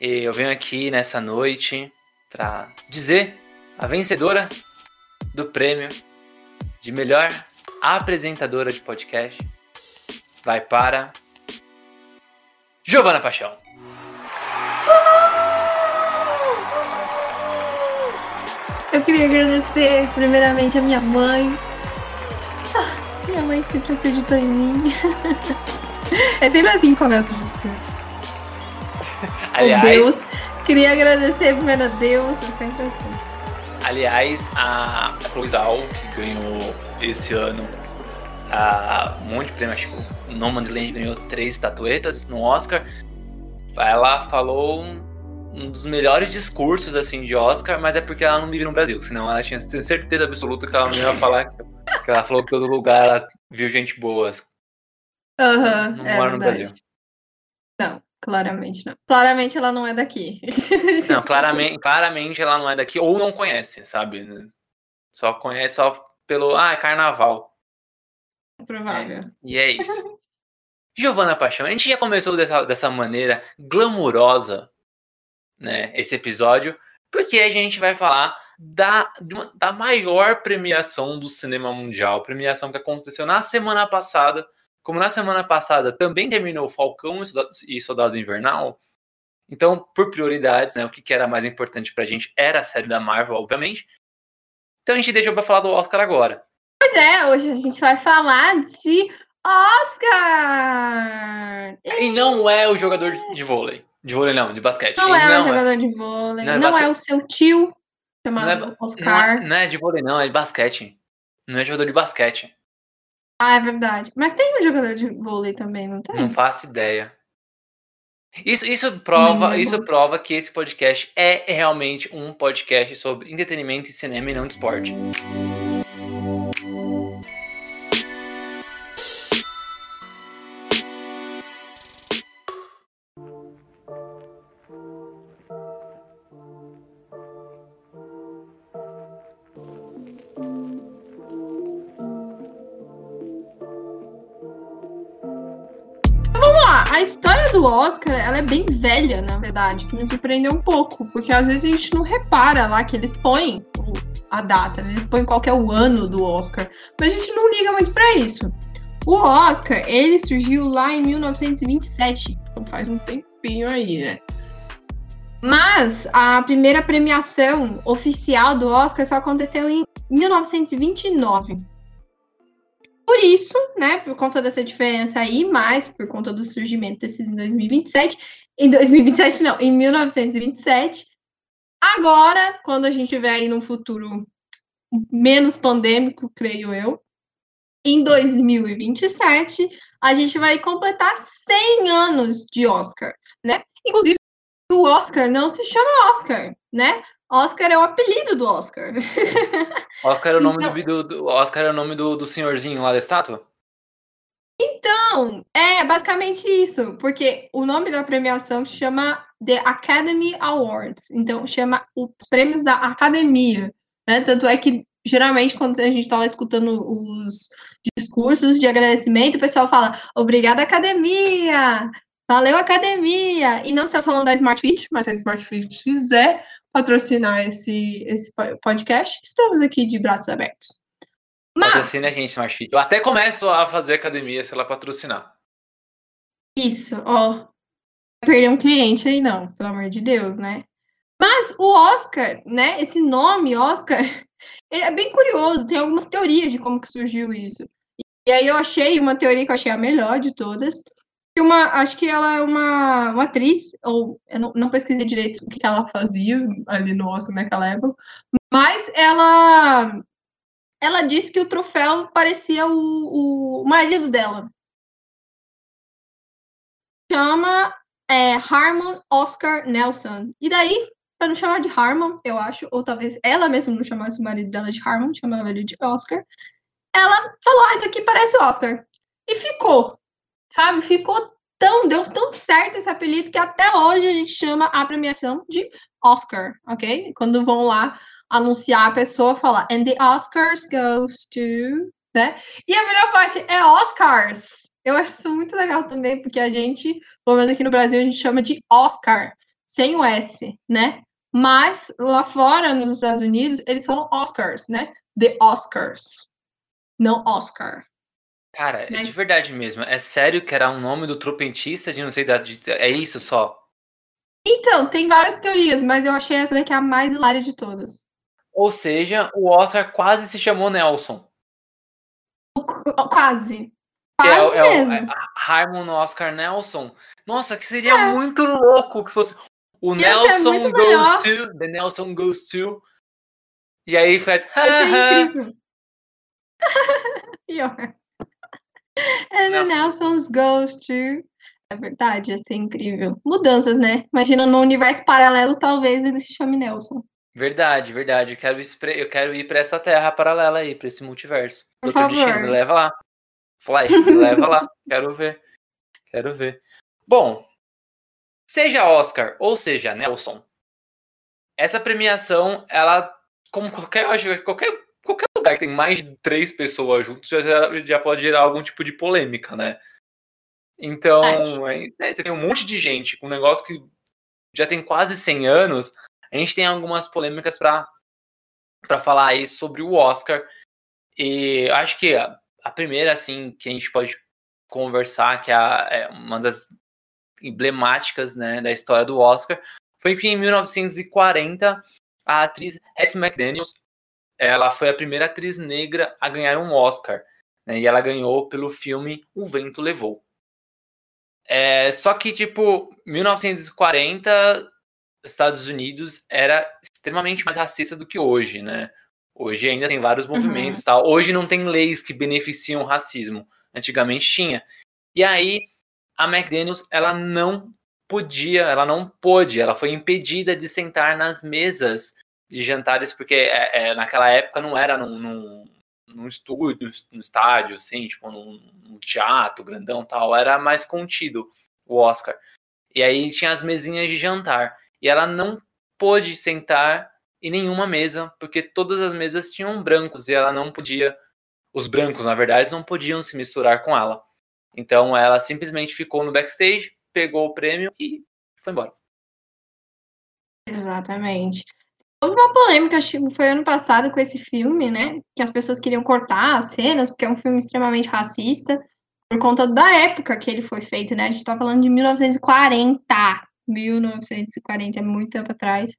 Eu venho aqui nessa noite para dizer a vencedora do prêmio de melhor apresentadora de podcast vai para Giovana Paixão. Eu queria agradecer primeiramente a minha mãe. Ah, minha mãe sempre acreditou em mim. É sempre assim que começa o discurso. Aliás, Deus. Queria agradecer primeiro a Deus, é sempre assim. Aliás, a, Zhao, que ganhou esse ano a, um monte de prêmio, acho que o Nomadland ganhou três estatuetas no Oscar. Ela falou um, um, dos melhores discursos assim de Oscar, mas é porque ela não vive no Brasil, senão ela tinha certeza absoluta que ela não ia falar que, que ela falou que todo lugar ela viu gente boa, Uhum, não é mora no Brasil. Não, claramente não. Claramente ela não é daqui. Não, claramente, claramente ela não é daqui, ou não conhece, sabe? Só conhece só pelo. Ah, é carnaval. Provável. É, e é isso. Giovana Paixão, a gente já começou dessa, dessa maneira glamurosa, né? Esse episódio, porque a gente vai falar da, da maior premiação do cinema mundial, premiação que aconteceu na semana passada como na semana passada também terminou Falcão e Soldado Invernal, então, por prioridades, né, o que, era mais importante pra gente era a série da Marvel, obviamente. Então a gente deixou pra falar do Oscar agora. Pois é, hoje a gente vai falar de Oscar! E não é o jogador de vôlei. De vôlei não, de basquete. Não, é não o jogador é. de vôlei. Não, é, não é, o seu tio, chamado não é, Oscar. Não é, não é de vôlei não, é de basquete. Não é jogador de basquete. Ah, é verdade. Mas tem um jogador de vôlei também, não tem? Não faço ideia. Isso, isso, prova, isso prova que esse podcast é realmente um podcast sobre entretenimento e cinema e não de esporte. Oscar, ela é bem velha, na verdade, que me surpreendeu um pouco, porque às vezes a gente não repara lá que eles põem a data, né? eles põem qual é o ano do Oscar, mas a gente não liga muito para isso. O Oscar, ele surgiu lá em 1927, então faz um tempinho aí, né? Mas a primeira premiação oficial do Oscar só aconteceu em 1929. Por isso, né, por conta dessa diferença aí, mais por conta do surgimento desses em 2027, em 2027 não, em 1927, agora, quando a gente estiver aí num futuro menos pandêmico, creio eu, em 2027, a gente vai completar 100 anos de Oscar, né? Inclusive, o Oscar não se chama Oscar, né? Oscar é o apelido do Oscar. Oscar é o nome, então, do, do, Oscar é o nome do, do senhorzinho lá da estátua? Então, é basicamente isso, porque o nome da premiação chama The Academy Awards, então chama os prêmios da academia, né? Tanto é que geralmente quando a gente está lá escutando os discursos de agradecimento, o pessoal fala obrigada academia, valeu academia, e não estamos falando da Smart Fit, mas se a Smart Fit quiser patrocinar esse, esse podcast, estamos aqui de braços abertos. Mas... Patrocina a gente, Smart Fit. Eu até começo a fazer academia se ela patrocinar. Isso, ó. Perder um cliente aí, não, pelo amor de Deus, né? Mas o Oscar, né? Esse nome, Oscar, é bem curioso. Tem algumas teorias de como que surgiu isso. E aí eu achei uma teoria que eu achei a melhor de todas, uma, acho que ela é uma, uma atriz, ou eu não, não, pesquisei direito o que ela fazia ali no Oscar naquela época, mas ela ela disse que o troféu parecia o, o marido dela. Chama é Harmon Oscar Nelson. E daí, para não chamar de Harmon, eu acho, ou talvez ela mesma não chamasse o marido dela de Harmon, chamava ele de Oscar, ela falou: Ah, isso aqui parece Oscar. E ficou, sabe? Ficou tão, deu tão certo esse apelido que até hoje a gente chama a premiação de Oscar, ok? Quando vão lá anunciar a pessoa, falar, and the Oscars goes to, né? E a melhor parte é Oscars. Eu acho isso muito legal também, porque a gente, pelo menos aqui no Brasil, a gente chama de Oscar, sem o S, né? Mas lá fora, nos Estados Unidos, eles falam Oscars, né? The Oscars. Não Oscar. Cara, Mas... de verdade mesmo. É sério que era um nome do trompetista de não sei da. É isso só? Então, tem várias teorias, mas eu achei essa daqui a mais hilária de todas. Ou seja, o Oscar quase se chamou Nelson. Quase. É quase é, mesmo. É, Harmon Oscar Nelson. Nossa, que seria é. muito louco que fosse o Nelson goes melhor. to, the Nelson goes to. E aí faz. É incrível. And the Nelson's goes to. É verdade, ia ser incrível. Mudanças, né? Imagina no universo paralelo, talvez ele se chame Nelson. Verdade, verdade. Eu quero, eu quero ir para essa terra paralela aí, para esse multiverso. Por Doutor favor. Destino, me leva lá. Flash, me leva lá. Quero ver. Quero ver. Bom, seja Oscar ou seja Nelson, essa premiação, ela, como qualquer, qualquer, qualquer lugar que tem mais de três pessoas juntos, já, já pode gerar algum tipo de polêmica, né? Então, é, né, você tem um monte de gente com um negócio que já tem quase 100 anos, a gente tem algumas polêmicas para falar aí sobre o Oscar. E acho que a, a, primeira, assim, que a gente pode conversar, que é, a, é uma das emblemáticas né, da história do Oscar, foi que em 1940 a atriz Hattie McDaniels ela foi a primeira atriz negra a ganhar um Oscar. Né, e ela ganhou pelo filme O Vento Levou. É, só que, tipo, 1940 Estados Unidos era extremamente mais racista do que hoje, né? Hoje ainda tem vários movimentos uhum. tal. Hoje não tem leis que beneficiam o racismo. Antigamente tinha. E aí a McDaniels ela não podia, ela não pôde, ela foi impedida de sentar nas mesas de jantares porque é, é, naquela época não era num, num, num estúdio, num estádio, assim, tipo num, num teatro grandão tal. Era mais contido o Oscar. E aí tinha as mesinhas de jantar e ela não pôde sentar em nenhuma mesa, porque todas as mesas tinham brancos e ela não podia, os brancos, na verdade, não podiam se misturar com ela. Então ela simplesmente ficou no backstage, pegou o prêmio e foi embora. Exatamente. Houve uma polêmica, acho que foi ano passado com esse filme, né? Que as pessoas queriam cortar as cenas, porque é um filme extremamente racista, por conta da época que ele foi feito, né? A gente tá falando de 1940. 1940, é muito tempo atrás.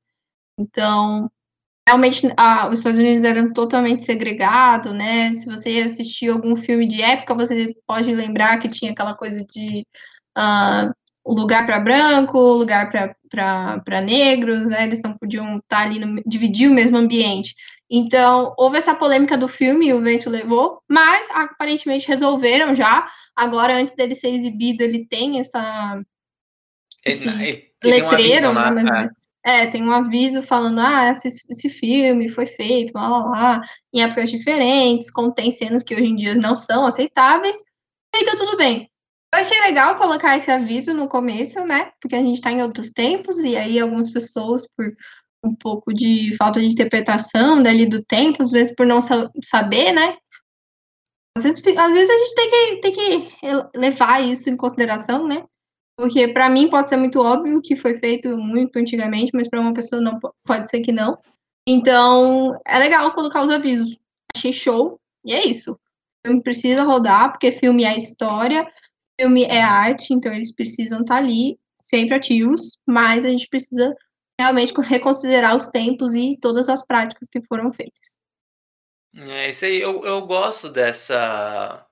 Então, realmente, ah, os Estados Unidos eram totalmente segregados, né? Se você assistiu algum filme de época, você pode lembrar que tinha aquela coisa de uh, o lugar para branco, o lugar para negros, né? Eles não podiam estar tá ali, no, dividir o mesmo ambiente. Então, houve essa polêmica do filme, e o vento levou, mas aparentemente resolveram já. Agora, antes dele ser exibido, ele tem essa esse letreiro, um aviso, né? É. é. tem um aviso falando, ah, esse, esse filme foi feito, lá, lá, lá, em épocas diferentes, contém cenas que hoje em dia não são aceitáveis, então tudo bem. Eu achei legal colocar esse aviso no começo, né? Porque a gente está em outros tempos, e aí algumas pessoas, por um pouco de falta de interpretação dali do tempo, às vezes por não saber, né? Às vezes, às vezes a gente tem que, tem que levar isso em consideração, né? Porque para mim pode ser muito óbvio que foi feito muito antigamente, mas para uma pessoa não pode ser que não. Então, é legal colocar os avisos. Achei show e é isso. O filme precisa rodar, porque filme é história, filme é arte, então eles precisam estar tá ali, sempre ativos, mas a gente precisa realmente reconsiderar os tempos e todas as práticas que foram feitas. É isso aí, eu, eu gosto dessa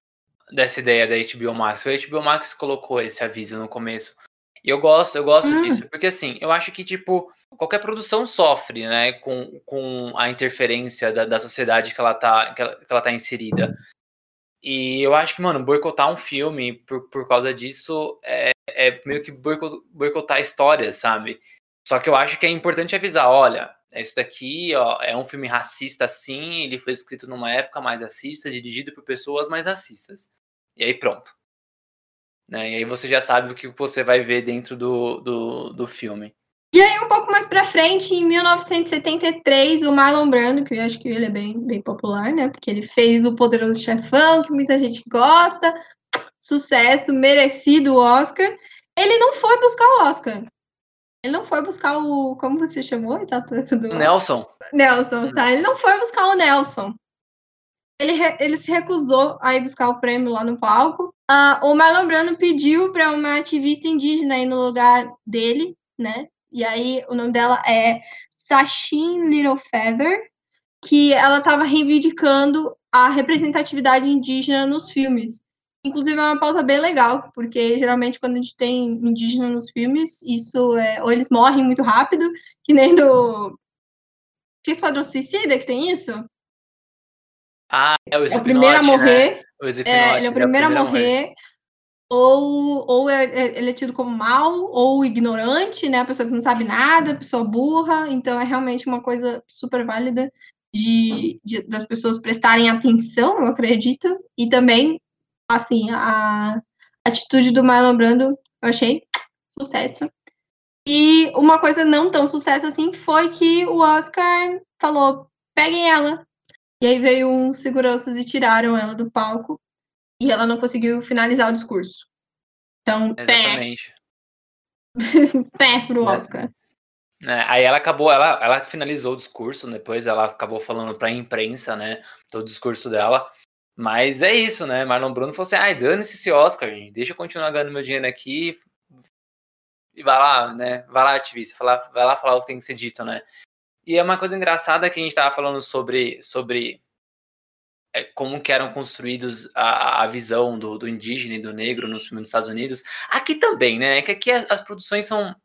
dessa ideia da HBO Max. O HBO Max colocou esse aviso no começo. E eu gosto, eu gosto hum. disso, porque assim, eu acho que, tipo, qualquer produção sofre, né, com, com a interferência da, da sociedade que ela, tá, que ela, que ela tá inserida. E eu acho que, mano, boicotar um filme por, por causa disso é, é meio que boicotar histórias, sabe? Só que eu acho que é importante avisar, olha, isso daqui ó, é um filme racista sim, ele foi escrito numa época mais racista, dirigido por pessoas mais racistas. E aí pronto. Né? E aí você já sabe o que você vai ver dentro do, do, do filme. E aí, um pouco mais pra frente, em 1973, o Marlon Brando, que eu acho que ele é bem, bem popular, né? Porque ele fez o Poderoso Chefão, que muita gente gosta. Sucesso, merecido o Oscar. Ele não foi buscar o Oscar. Ele não foi buscar o. Como você chamou a do. Nelson. Nelson, tá? Ele não foi buscar o Nelson. Ele, ele se recusou a ir buscar o prêmio lá no palco. Uh, o Marlon Brando pediu para uma ativista indígena ir no lugar dele, né? E aí o nome dela é Sachin Littlefeather, que ela estava reivindicando a representatividade indígena nos filmes. Inclusive é uma pauta bem legal, porque geralmente quando a gente tem indígena nos filmes, isso é. Ou eles morrem muito rápido, que nem do. Que Esquadrão Suicida que tem isso? Ah, é o, é o primeiro a né? morrer. Né? É, ele é o primeiro, é o primeiro a morrer. morrer. Ou, ou é, é, ele é tido como mal, ou ignorante, né? A pessoa que não sabe nada, a pessoa burra. Então é realmente uma coisa super válida de, de das pessoas prestarem atenção, eu acredito. E também assim, a atitude do Marlon Brando eu achei sucesso. E uma coisa não tão sucesso assim foi que o Oscar falou: peguem ela. E aí veio uns seguranças e tiraram ela do palco. E ela não conseguiu finalizar o discurso. Então, Exatamente. pé. pé pro? Oscar. É, aí ela acabou, ela, ela finalizou o discurso, depois ela acabou falando pra imprensa, né, todo o discurso dela. Mas é isso, né? Marlon Bruno falou assim: ai, dane-se esse Oscar, gente. Deixa eu continuar ganhando meu dinheiro aqui. E vai lá, né? Vai lá, ativista, vai lá falar o que tem que ser dito, né? E é uma coisa engraçada que a gente estava falando sobre, sobre como que eram construídos a, a visão do, do, indígena e do negro nos filmes dos Estados Unidos. Aqui também, né? É que aqui as, as produções são,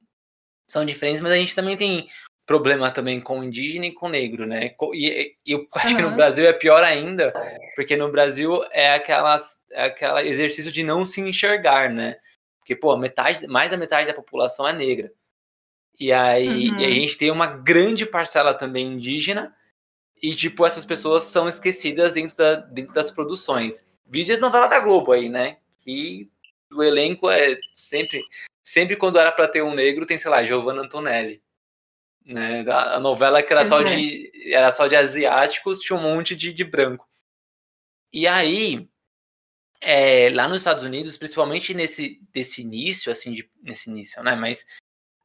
são diferentes, mas a gente também tem problema também com indígena e com negro, né? E, e eu acho uhum. que no Brasil é pior ainda, porque no Brasil é aquelas, é aquela exercício de não se enxergar, né? Porque, pô, metade, mais da metade da população é negra. E aí uhum. e a gente tem uma grande parcela também indígena, e, tipo, essas pessoas são esquecidas dentro, da, dentro das produções. Vídeo de novela da Globo aí, né? Que o elenco é sempre... Sempre quando era para ter um negro, tem, sei lá, Giovanna Antonelli. Né? A novela que era só, é. de, era só de asiáticos, tinha um monte de, de branco. E aí, é, lá nos Estados Unidos, principalmente nesse desse início, assim, de, nesse início, né? Mas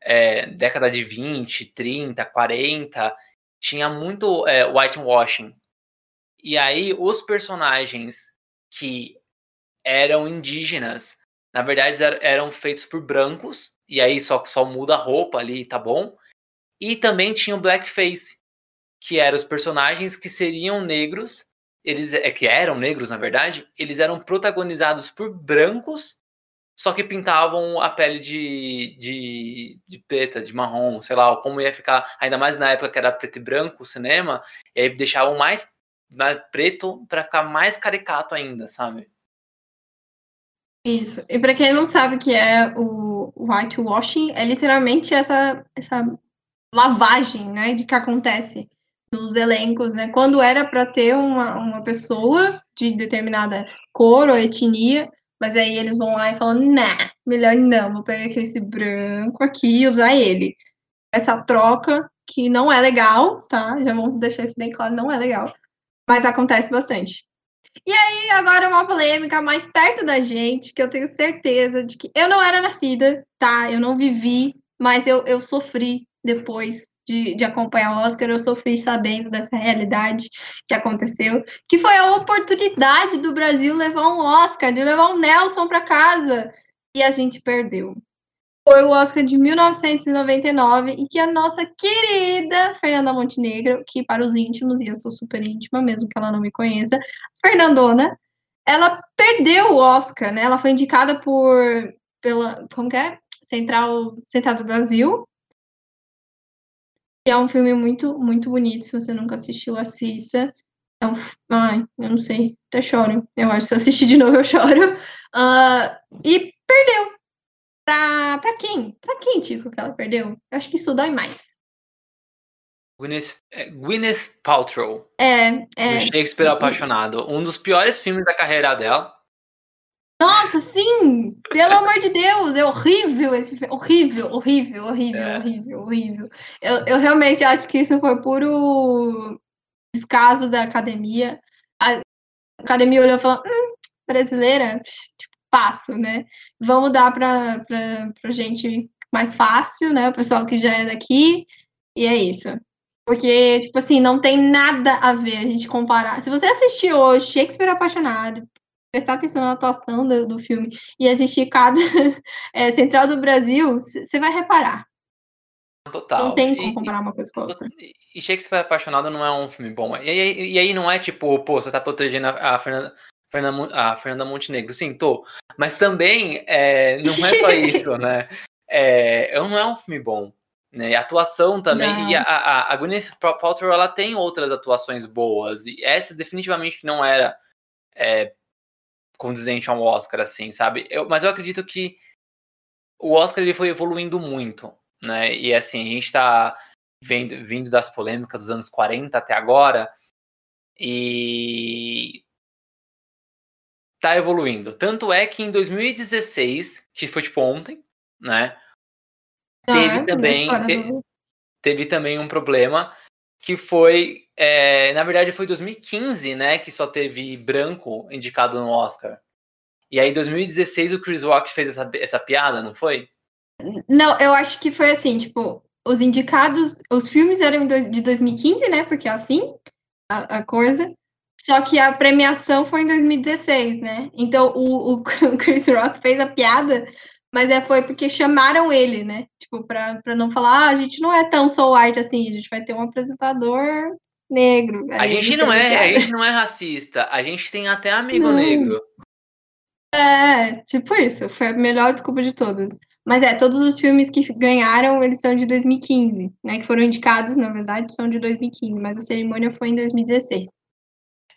é, década de 20, 30, 40, tinha muito é, whitewashing. E aí, os personagens que eram indígenas, na verdade, eram feitos por brancos, e aí só, só muda a roupa ali, tá bom? E também tinha o blackface, que eram os personagens que seriam negros, eles é que eram negros na verdade, eles eram protagonizados por brancos, só que pintavam a pele de, de, de preta, de marrom, sei lá, como ia ficar, ainda mais na época que era preto e branco o cinema, e aí deixavam mais, mais preto para ficar mais caricato ainda, sabe? Isso. E para quem não sabe o que é o whitewashing, é literalmente essa, essa lavagem, né, de que acontece nos elencos, né? Quando era para ter uma, uma pessoa de determinada cor ou etnia, mas aí eles vão lá e falam, nah, melhor não, vou pegar esse branco aqui e usar ele. Essa troca que não é legal, tá? Já vamos deixar isso bem claro, não é legal, mas acontece bastante. E aí, agora uma polêmica mais perto da gente, que eu tenho certeza de que eu não era nascida, tá? Eu não vivi, mas eu, eu sofri depois de, de acompanhar o Oscar, eu sofri sabendo dessa realidade que aconteceu, que foi a oportunidade do Brasil levar um Oscar, de levar um Nelson para casa, e a gente perdeu. Foi o Oscar de 1999, em que a nossa querida Fernanda Montenegro, que para os íntimos, e eu sou super íntima, mesmo que ela não me conheça, Fernandona, ela perdeu o Oscar, né? Ela foi indicada por pela como que é? Central Central do Brasil é um filme muito, muito bonito. Se você nunca assistiu, assista. É um... Ai, eu não sei. Até choro. Eu acho que se assistir de novo eu choro. Uh, e perdeu. Pra, pra quem? Pra quem, Tico, que ela perdeu? Eu acho que isso dói mais. Gwyneth, é, Gwyneth Paltrow. É, é. Shakespeare Apaixonado. Um dos piores filmes da carreira dela. Nossa, sim! Pelo amor de Deus, é horrível esse filme. Horrível, horrível, horrível, é. horrível, horrível. Eu, eu realmente acho que isso foi puro descaso da academia. A academia olhou e falou: hum, brasileira, tipo, passo, né? Vamos dar para pra gente mais fácil, né? O pessoal que já é daqui. E é isso. Porque, tipo assim, não tem nada a ver a gente comparar. Se você assistir hoje Shakespeare Apaixonado, prestar atenção na atuação do, do filme e assistir cada é, Central do Brasil, você vai reparar. Total. Não tem como comparar uma coisa com a outra. E Shakespeare Apaixonado não é um filme bom. E, e, e aí não é tipo, pô, você tá protegendo a, a Fernanda. Fernanda, a Fernanda Montenegro, sim, tô. Mas também é, não é só isso, né? É, não é um filme bom. Né? A atuação também. Não. E a, a, a Gwyneth Paltrow ela tem outras atuações boas. E essa definitivamente não era é, condizente a um Oscar, assim, sabe? Eu, mas eu acredito que o Oscar ele foi evoluindo muito, né? E assim, a gente tá vendo, vindo das polêmicas dos anos 40 até agora e tá evoluindo. Tanto é que em 2016, que foi tipo ontem, né? Ah, teve também te, teve também um problema que foi, é, na verdade foi 2015, né, que só teve branco indicado no Oscar. E aí, em 2016, o Chris Rock fez essa, essa piada, não foi? Não, eu acho que foi assim, tipo, os indicados, os filmes eram de 2015, né, porque é assim a, a coisa. Só que a premiação foi em 2016, né? Então o, o Chris Rock fez a piada, mas é, foi porque chamaram ele, né? Tipo, pra, pra não falar, ah, a gente não é tão soul white assim, a gente vai ter um apresentador negro. a gente não é, a gente não é racista, a gente tem até amigo não. negro. É, tipo isso, foi a melhor desculpa de todas. Mas é, todos os filmes que ganharam, eles são de 2015, né? Que foram indicados, na verdade, são de 2015, mas a cerimônia foi em 2016.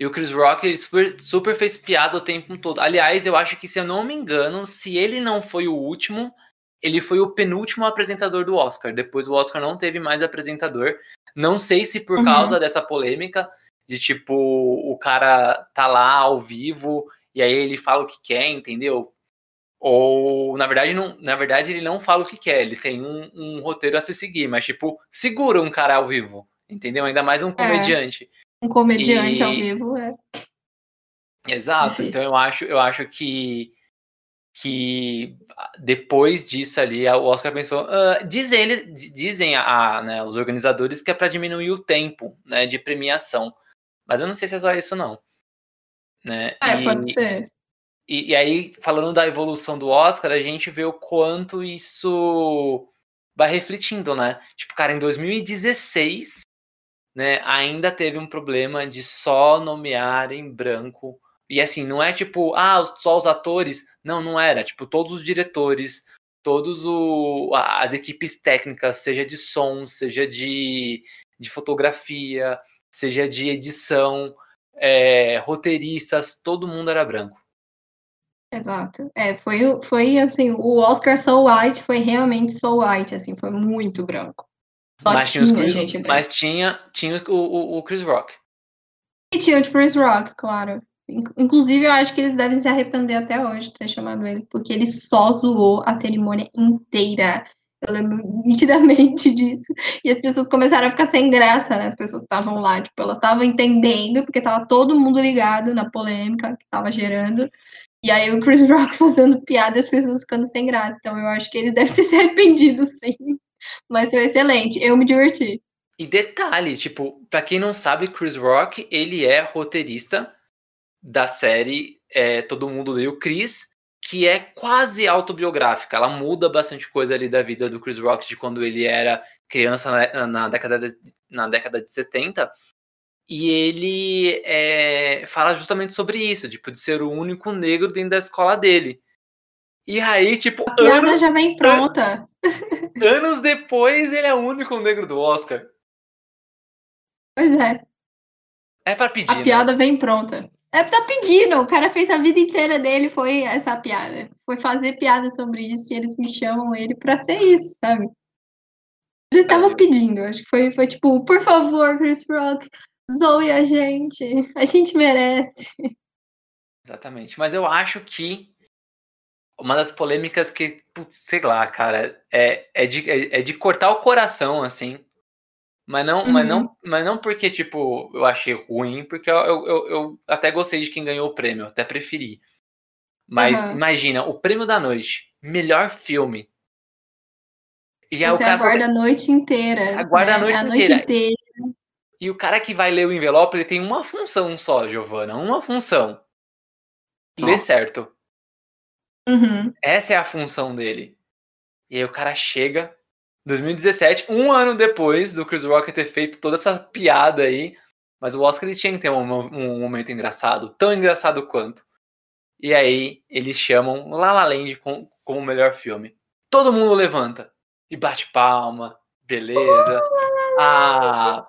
E o Chris Rock, ele super, super fez piada o tempo todo. Aliás, eu acho que, se eu não me engano, se ele não foi o último, ele foi o penúltimo apresentador do Oscar. Depois o Oscar não teve mais apresentador. Não sei se por uhum. causa dessa polêmica de tipo, o cara tá lá ao vivo e aí ele fala o que quer, entendeu? Ou, na verdade, não, na verdade, ele não fala o que quer, ele tem um, um roteiro a se seguir, mas, tipo, segura um cara ao vivo, entendeu? Ainda mais um é. comediante. É. Um comediante e... ao vivo é. Exato. Difícil. Então eu acho, eu acho que que depois disso ali o Oscar pensou, uh, dizem eles, dizem a, né, os organizadores que é para diminuir o tempo, né, de premiação. Mas eu não sei se é só isso não. Né? É, e, pode ser. E, e aí, falando da evolução do Oscar, a gente vê o quanto isso vai refletindo, né? Tipo, cara, em 2016, né, ainda teve um problema de só nomear em branco. E assim, não é tipo, ah, só os atores. Não, não era. Tipo, todos os diretores, todos o, as equipes técnicas, seja de som, seja de, de fotografia, seja de edição, é, roteiristas, todo mundo era branco. Exato. É, foi, foi assim, o Oscar So White foi realmente So White, assim, foi muito branco. Só mas tinha, Chris, mas tinha, tinha o, o, o, Chris Rock. E tinha o Chris Rock, claro. Inclusive, eu acho que eles devem se arrepender até hoje de ter chamado ele, porque ele só zoou a cerimônia inteira. Eu lembro nitidamente disso. E as pessoas começaram a ficar sem graça, né? As pessoas estavam lá, tipo, elas estavam entendendo, porque tava todo mundo ligado na polêmica que tava gerando. E aí o Chris Rock fazendo piada e as pessoas ficando sem graça. Então eu acho que ele deve ter se arrependido, sim. Mas foi excelente. Eu me diverti. E detalhe, tipo, pra quem não sabe, Chris Rock, ele é roteirista da série é, Todo Mundo Leu Chris, que é quase autobiográfica. Ela muda bastante coisa ali da vida do Chris Rock de quando ele era criança na, na década, de, na década de 70. E ele é, fala justamente sobre isso, tipo, de ser o único negro dentro da escola dele. E aí, tipo. A piada anos, já vem pronta. Anos depois, ele é o único negro do Oscar. Pois é. É pra pedir. A piada né? vem pronta. É pra pedindo. O cara fez a vida inteira dele, foi essa piada. Foi foi fazer piada sobre isso e eles me chamam ele pra ser isso, sabe? Eles estavam pedindo, acho que foi, foi tipo, por favor, Chris Rock, zoe a gente, a gente merece. Exatamente, mas eu acho que uma das polêmicas que, putz, sei lá, cara, é, é, de, é, é de cortar o coração, assim, mas não, uhum. mas não, mas não porque, tipo, eu achei ruim, porque eu, eu, eu até gostei de quem ganhou o prêmio, até preferi. Mas uhum. imagina, o prêmio da noite, melhor filme. E aí Você o cara aguarda a noite inteira. Aguarda né? a, noite, a inteira. noite inteira. E o cara que vai ler o envelope, ele tem uma função só, Giovana. Uma função. Ler certo. Uhum. Essa é a função dele. E aí o cara chega, 2017, um ano depois do Chris Rock ter feito toda essa piada aí. Mas o Oscar ele tinha que ter um, um momento engraçado, tão engraçado quanto. E aí eles chamam La La Land com, como o melhor filme. Todo mundo levanta e bate palma, beleza. A,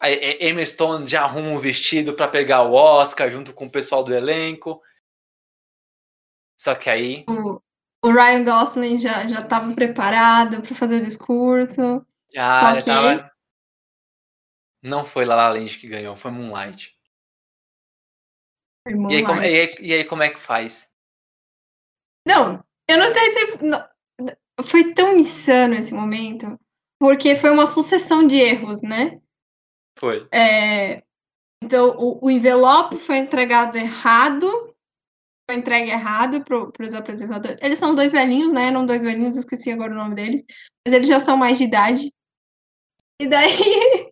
a Emma Stone já arruma um vestido para pegar o Oscar junto com o pessoal do elenco. Só que aí o Ryan Gosling já já estava preparado para fazer o discurso. Já, já que... tava... Não foi La La Land que ganhou, foi Moonlight. Foi Moonlight. E, aí, como, e, aí, e aí como é que faz? Não, eu não sei se não, foi tão insano esse momento, porque foi uma sucessão de erros, né? Foi. É, então, o, o envelope foi entregado errado entregue errado para os apresentadores. Eles são dois velhinhos, né? Eram dois velhinhos, esqueci agora o nome deles. Mas eles já são mais de idade. E daí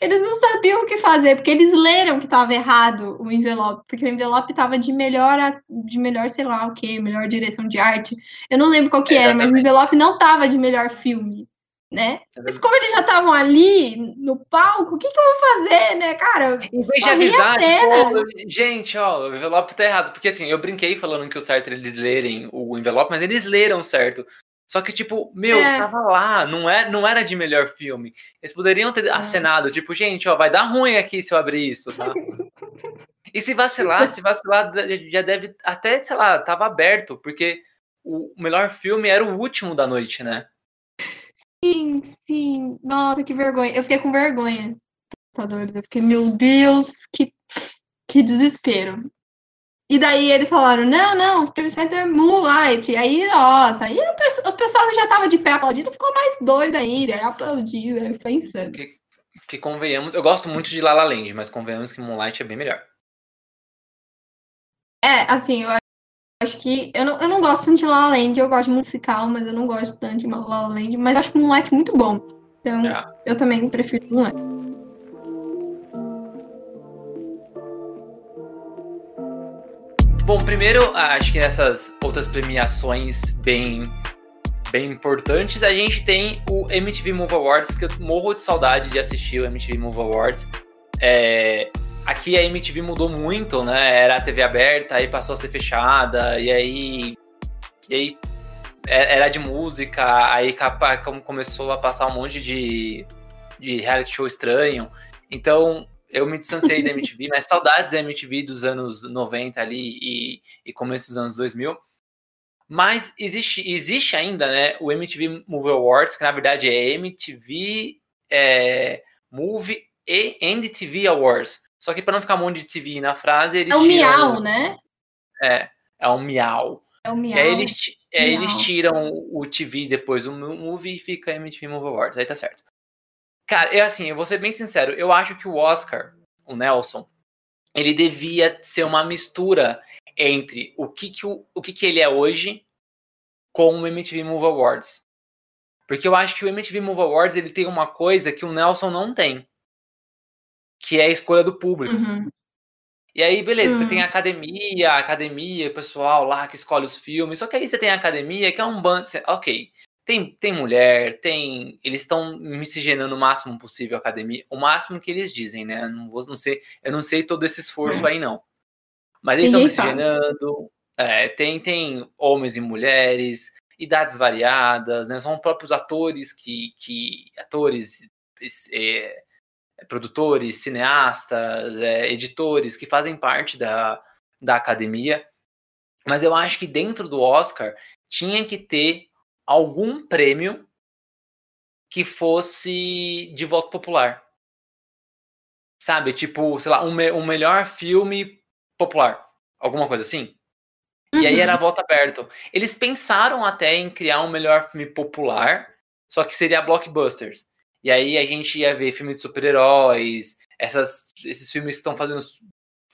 eles não sabiam o que fazer, porque eles leram que estava errado o envelope, porque o envelope estava de melhor, de melhor, sei lá o que, melhor direção de arte. Eu não lembro qual que era, mas o envelope não estava de melhor filme né? É Mas como eles já estavam ali no palco, o que, que eu vou fazer, né, cara? Em vez de avisar, tipo, gente, ó, o envelope tá errado. Porque assim, eu brinquei falando que o certo era eles lerem o envelope, mas eles leram certo. Só que, tipo, meu, é. tava lá, não, é, não era de melhor filme. Eles poderiam ter é. acenado, tipo, gente, ó, vai dar ruim aqui se eu abrir isso, tá? e se vacilar, se vacilar, já deve até, sei lá, tava aberto, porque o melhor filme era o último da noite, né? Sim, sim. Nossa, que vergonha. Eu fiquei com vergonha. Tá doido. Eu fiquei, meu Deus, que, que desespero. E daí eles falaram, não, não, o Prêmio Center é Moonlight. E aí, nossa, aí o, pessoal, o pessoal que já tava de pé aplaudindo ficou mais doido ainda. Aí aplaudiu, aí foi insano. Que, que convenhamos, eu gosto muito de La La Land, mas convenhamos que Moonlight é bem melhor. É, assim, eu acho que. Eu não, eu não gosto tanto de La La Land, eu gosto de musical, mas eu não gosto tanto de La La Land. Mas acho Moonlight muito bom. Então, é. eu também prefiro Moonlight. Bom, primeiro, acho que essas outras premiações bem, bem importantes, a gente tem o MTV Move Awards, que eu morro de saudade de assistir o MTV Move Awards. É, Aqui a MTV mudou muito, né? Era a TV aberta, aí passou a ser fechada, e aí. E aí é, era de música, aí começou a passar um monte de, de reality show estranho. Então eu me distanciei da MTV, mas saudades da MTV dos anos 90 ali e, e começo dos anos 2000. Mas existe, existe ainda, né, o MTV Movie Awards, que na verdade é MTV é, Movie e NTV Awards. Só que para não ficar um monte de TV na frase, eles É o tiram... miau, né? É, é um miau. É o miau. E aí eles, é, eles tiram o TV depois do movie e fica MTV Movie Awards. Aí tá certo. Cara, é assim, eu vou ser bem sincero. Eu acho que o Oscar, o Nelson, ele devia ser uma mistura entre o que, que, o, o que, que ele é hoje com o MTV Movie Awards. Porque eu acho que o MTV Movie Awards ele tem uma coisa que o Nelson não tem que é a escolha do público. Uhum. E aí, beleza, uhum. você tem a academia, a academia, o pessoal lá que escolhe os filmes. Só que aí você tem a academia, que é um bando. Ok, tem, tem mulher, tem. Eles estão miscigenando o máximo possível a academia. O máximo que eles dizem, né? Não vou, não sei, eu não sei todo esse esforço aí, não. Mas eles estão miscigenando. É, tem, tem homens e mulheres, idades variadas, né? São próprios atores que. que atores. É, produtores, cineastas, é, editores que fazem parte da, da academia. Mas eu acho que dentro do Oscar tinha que ter algum prêmio que fosse de voto popular. Sabe? Tipo, sei lá, um, me um melhor filme popular. Alguma coisa assim. Uhum. E aí era uhum. voto aberto. Eles pensaram até em criar um melhor filme popular, só que seria blockbusters. E aí a gente ia ver filme de super-heróis, esses filmes que estão fazendo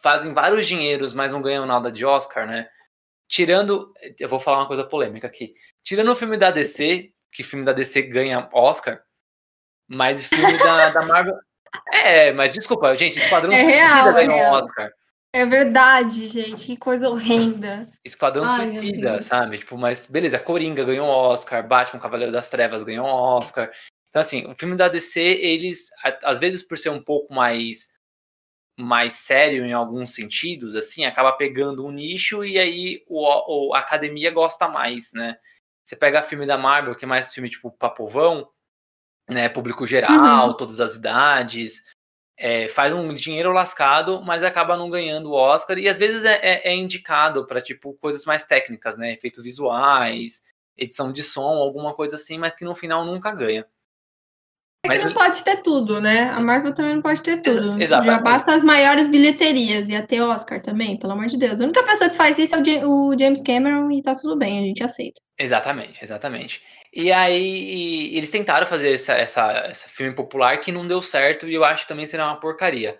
fazem vários dinheiros, mas não ganham nada de Oscar, né? Tirando, eu vou falar uma coisa polêmica aqui. Tirando o filme da DC, que filme da DC ganha Oscar, mas filme da, da Marvel. É, mas desculpa, gente, Esquadrão é Suicida ganhou é Oscar. É verdade, gente, que coisa horrenda. Esquadrão Ai, Suicida, sabe? Tipo, mas beleza, Coringa ganhou Oscar, Batman Cavaleiro das Trevas ganhou Oscar. Então, assim, o filme da DC, eles, às vezes, por ser um pouco mais mais sério em alguns sentidos, assim, acaba pegando um nicho e aí o, o, a academia gosta mais, né? Você pega filme da Marvel, que é mais filme tipo Papovão, né? Público geral, uhum. todas as idades, é, faz um dinheiro lascado, mas acaba não ganhando o Oscar e às vezes é, é, é indicado para tipo coisas mais técnicas, né? Efeitos visuais, edição de som, alguma coisa assim, mas que no final nunca ganha. É Mas... que não pode ter tudo, né? A Marvel também não pode ter tudo. Exatamente. Já basta as maiores bilheterias. e até Oscar também, pelo amor de Deus. A única pessoa que faz isso é o James Cameron e tá tudo bem, a gente aceita. Exatamente, exatamente. E aí, eles tentaram fazer essa, essa, esse filme popular que não deu certo e eu acho que também seria uma porcaria.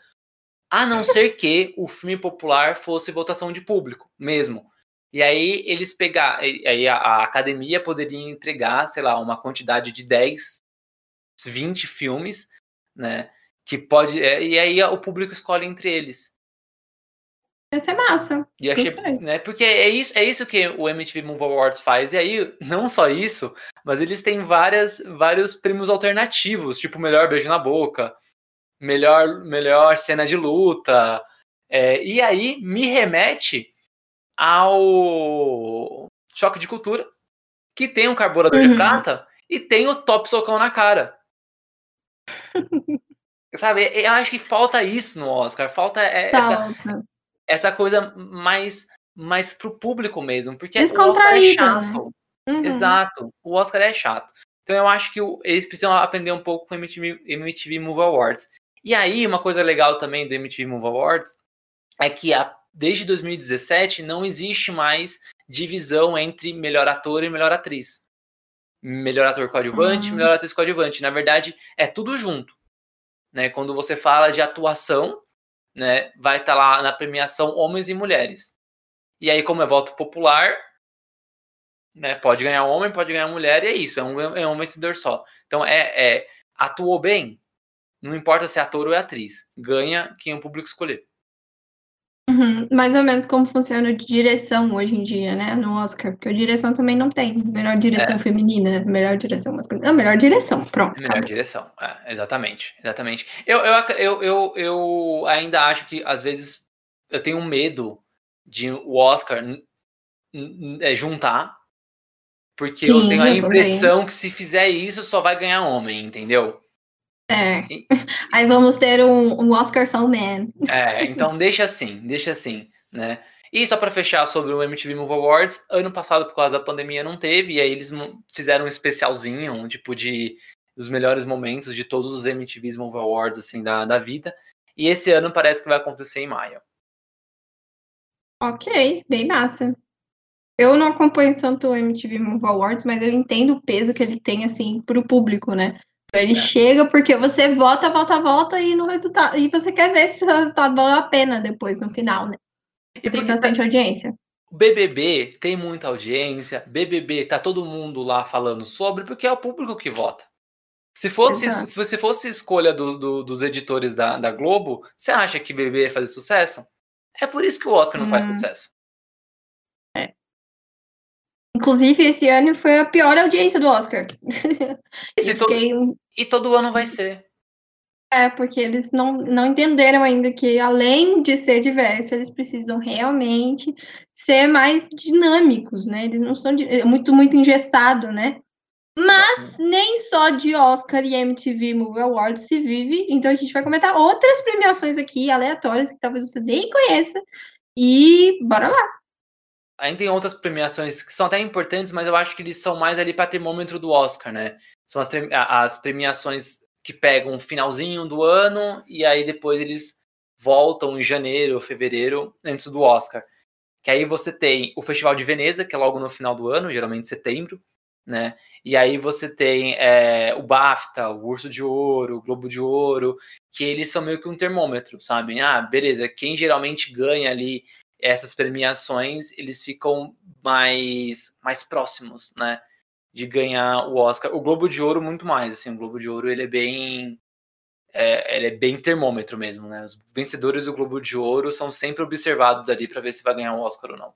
A não ser que o filme popular fosse votação de público mesmo. E aí eles pegar, aí a, a academia poderia entregar, sei lá, uma quantidade de 10 20 filmes, né? Que pode. É, e aí o público escolhe entre eles. Ia ser massa. E achei, né, porque é isso, é isso que o MTV Movie Awards faz. E aí, não só isso, mas eles têm várias, vários prêmios alternativos, tipo melhor beijo na boca, melhor, melhor cena de luta. É, e aí me remete ao Choque de Cultura, que tem um carburador uhum. de prata e tem o top socão na cara. Sabe, eu acho que falta isso no Oscar, falta essa, essa coisa mais, mais pro público mesmo, porque o Oscar é chato. Uhum. Exato, o Oscar é chato. Então eu acho que eles precisam aprender um pouco com o MTV, MTV Movie Awards. E aí, uma coisa legal também do MTV Movie Awards é que a, desde 2017 não existe mais divisão entre melhor ator e melhor atriz melhor ator coadjuvante, uhum. melhor atriz coadjuvante. Na verdade, é tudo junto. Né? Quando você fala de atuação, né, vai estar tá lá na premiação homens e mulheres. E aí, como é voto popular, né, pode ganhar homem, pode ganhar mulher, e é isso, é um, é um vencedor só. Então, é, é atuou bem, não importa se é ator ou é atriz, ganha quem o público escolher. Uhum, mais ou menos como funciona de direção hoje em dia, né? No Oscar, porque a direção também não tem. Melhor direção é. feminina, melhor direção masculina. Não, melhor direção, pronto. Melhor acabou. direção, é, exatamente, exatamente. Eu, eu, eu, eu, eu ainda acho que às vezes eu tenho medo de o Oscar é, juntar, porque Sim, eu tenho a eu impressão também. que se fizer isso só vai ganhar homem, entendeu? É. Aí vamos ter um, um Oscar Soul Man. É, então deixa assim, deixa assim, né? E só para fechar sobre o MTV Movie Awards, ano passado, por causa da pandemia, não teve, e aí eles fizeram um especialzinho, um tipo de dos melhores momentos de todos os MTV Movie Awards, assim, da, da vida. E esse ano parece que vai acontecer em maio. Ok, bem massa. Eu não acompanho tanto o MTV Movie Awards, mas eu entendo o peso que ele tem, assim, pro público, né? Ele é. chega porque você vota, vota, vota e no resultado. E você quer ver se o resultado valeu a pena depois, no final, né? E tem bastante tá... audiência. BBB tem muita audiência, BBB tá todo mundo lá falando sobre, porque é o público que vota. Se fosse, se fosse escolha do, do, dos editores da, da Globo, você acha que BBB ia fazer sucesso? É por isso que o Oscar não hum. faz sucesso. Inclusive, esse ano foi a pior audiência do Oscar. E, todo, e todo ano vai ser. É, porque eles não, não entenderam ainda que, além de ser diverso, eles precisam realmente ser mais dinâmicos, né? Eles não são de, é muito, muito engessado, né? Mas nem só de Oscar e MTV Movie Awards se vive, então a gente vai comentar outras premiações aqui aleatórias que talvez você nem conheça. E bora lá! Ainda tem outras premiações que são até importantes, mas eu acho que eles são mais ali para termômetro do Oscar, né? São as, as premiações que pegam o finalzinho do ano e aí depois eles voltam em janeiro fevereiro antes do Oscar. Que aí você tem o Festival de Veneza, que é logo no final do ano, geralmente setembro, né? E aí você tem é, o BAFTA, o Urso de Ouro, o Globo de Ouro, que eles são meio que um termômetro, sabe? Ah, beleza, quem geralmente ganha ali essas premiações, eles ficam mais, mais próximos, né? De ganhar o Oscar. O Globo de Ouro, muito mais, assim, o Globo de Ouro, ele é bem... É, ele é bem termômetro mesmo, né? Os vencedores do Globo de Ouro são sempre observados ali para ver se vai ganhar o Oscar ou não.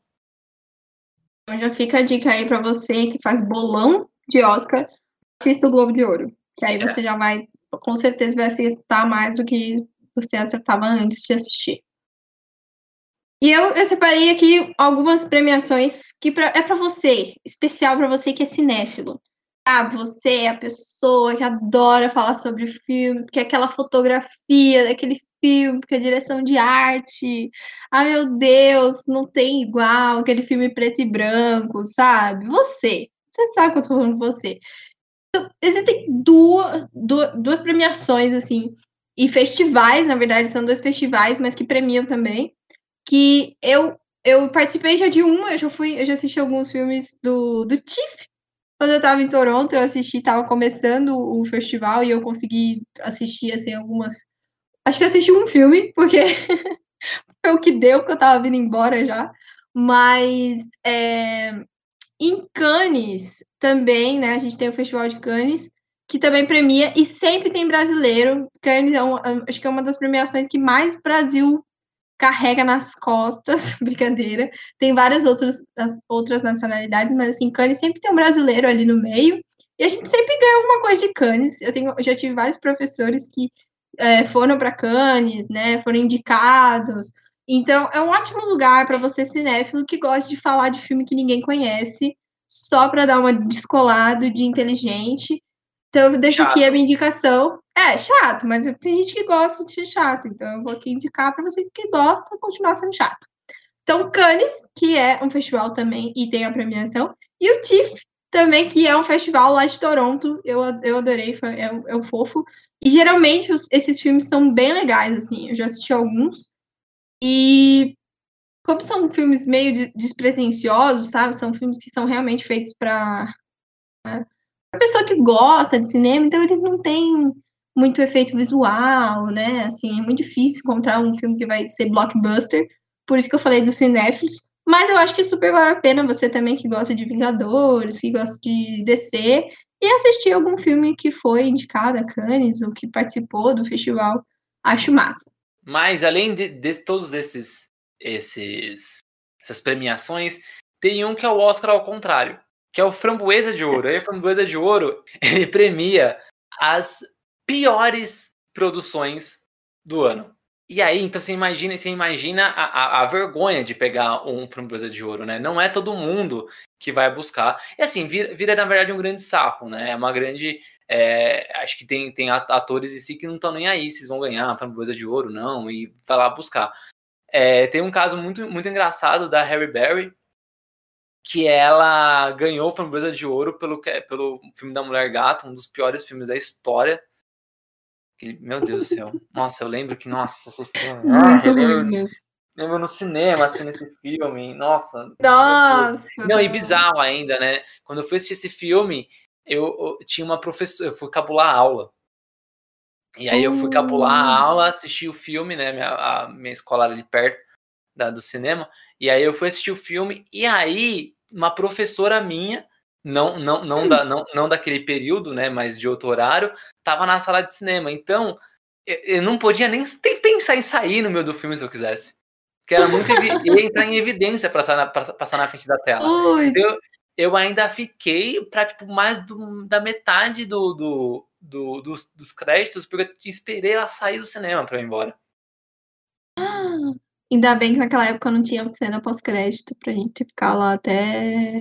Então já fica a dica aí para você que faz bolão de Oscar, assista o Globo de Ouro. Que aí é. você já vai, com certeza, vai acertar mais do que você acertava antes de assistir. E eu, eu separei aqui algumas premiações que pra, é para você, especial para você que é cinéfilo. Ah, você é a pessoa que adora falar sobre filme, que é aquela fotografia daquele filme, que é direção de arte. Ah, meu Deus, não tem igual aquele filme preto e branco, sabe? Você, você sabe que eu tô falando com você. Então, existem duas, duas, duas premiações, assim, e festivais, na verdade, são dois festivais, mas que premiam também. Que eu, eu participei já de uma, eu já fui, eu já assisti alguns filmes do, do TIFF. Quando eu tava em Toronto, eu assisti, tava começando o festival e eu consegui assistir, assim, algumas Acho que assisti um filme, porque foi o que deu, porque eu tava vindo embora já. Mas é, em Cannes também, né? A gente tem o Festival de Cannes, que também premia, e sempre tem brasileiro. Cannes é um, acho que é uma das premiações que mais Brasil carrega nas costas, brincadeira. Tem várias outras, outras nacionalidades, mas assim, Cannes sempre tem um brasileiro ali no meio. E a gente sempre ganha alguma coisa de Cannes. Eu, tenho, já tive vários professores que é, foram para Cannes, né? Foram indicados. Então, é um ótimo lugar para você cinéfilo que gosta de falar de filme que ninguém conhece, só para dar uma descolado de inteligente. Então, eu deixo chato. aqui a minha indicação. É, chato, mas tem gente que gosta de ser chato. Então, eu vou aqui indicar para você que gosta continuar sendo chato. Então, Cannes, que é um festival também e tem a premiação, e o TIFF, também, que é um festival lá de Toronto. Eu, eu adorei, foi, é, é um fofo. E geralmente os, esses filmes são bem legais, assim. Eu já assisti alguns. E como são filmes meio despretensiosos, sabe? São filmes que são realmente feitos para né? a pessoa que gosta de cinema, então eles não têm muito efeito visual, né? Assim, é muito difícil encontrar um filme que vai ser blockbuster. Por isso que eu falei dos cinéfilos. Mas eu acho que super vale a pena você também que gosta de Vingadores, que gosta de DC, e assistir algum filme que foi indicado a Cannes ou que participou do festival. Acho massa. Mas além de, de todos esses, esses essas premiações, tem um que é o Oscar ao contrário, que é o Framboesa de Ouro. Aí o Framboesa de Ouro, ele premia as piores produções do ano. E aí, então você imagina, você imagina a, a, a, vergonha de pegar um framboesa de ouro, né? Não é todo mundo que vai buscar. E assim, vira, vira na verdade um grande sarro, né? É uma grande. É, acho que tem, tem atores em si que não estão nem aí se vão ganhar framboesa de ouro, não, e vai lá buscar. É, tem um caso muito, muito engraçado da Harry Berry, que ela ganhou framboesa de ouro pelo, pelo filme da Mulher Gato, um dos piores filmes da história meu Deus do céu. Nossa, eu lembro que, nossa, esse filme. Ah, eu lembro, lembro no cinema assistindo esse filme. Nossa. Nossa. Não, e bizarro ainda, né? Quando eu fui assistir esse filme, eu, eu tinha uma professora, eu fui cabular a aula. E aí eu fui cabular a hum. aula, assisti o filme, né? Minha, a minha escola ali perto da, do cinema. E aí eu fui assistir o filme, e aí uma professora minha não não não, da, não não daquele período, né, mas de outro horário, tava na sala de cinema. Então, eu, eu não podia nem pensar em sair no meio do filme se eu quisesse. Que era muito ia entrar em evidência para passar na, passar na frente da tela. Eu, eu ainda fiquei para tipo mais do, da metade do, do, do dos, dos, créditos porque eu esperei ela sair do cinema para ir embora. Ainda bem que naquela época não tinha cena pós-crédito pra gente ficar lá até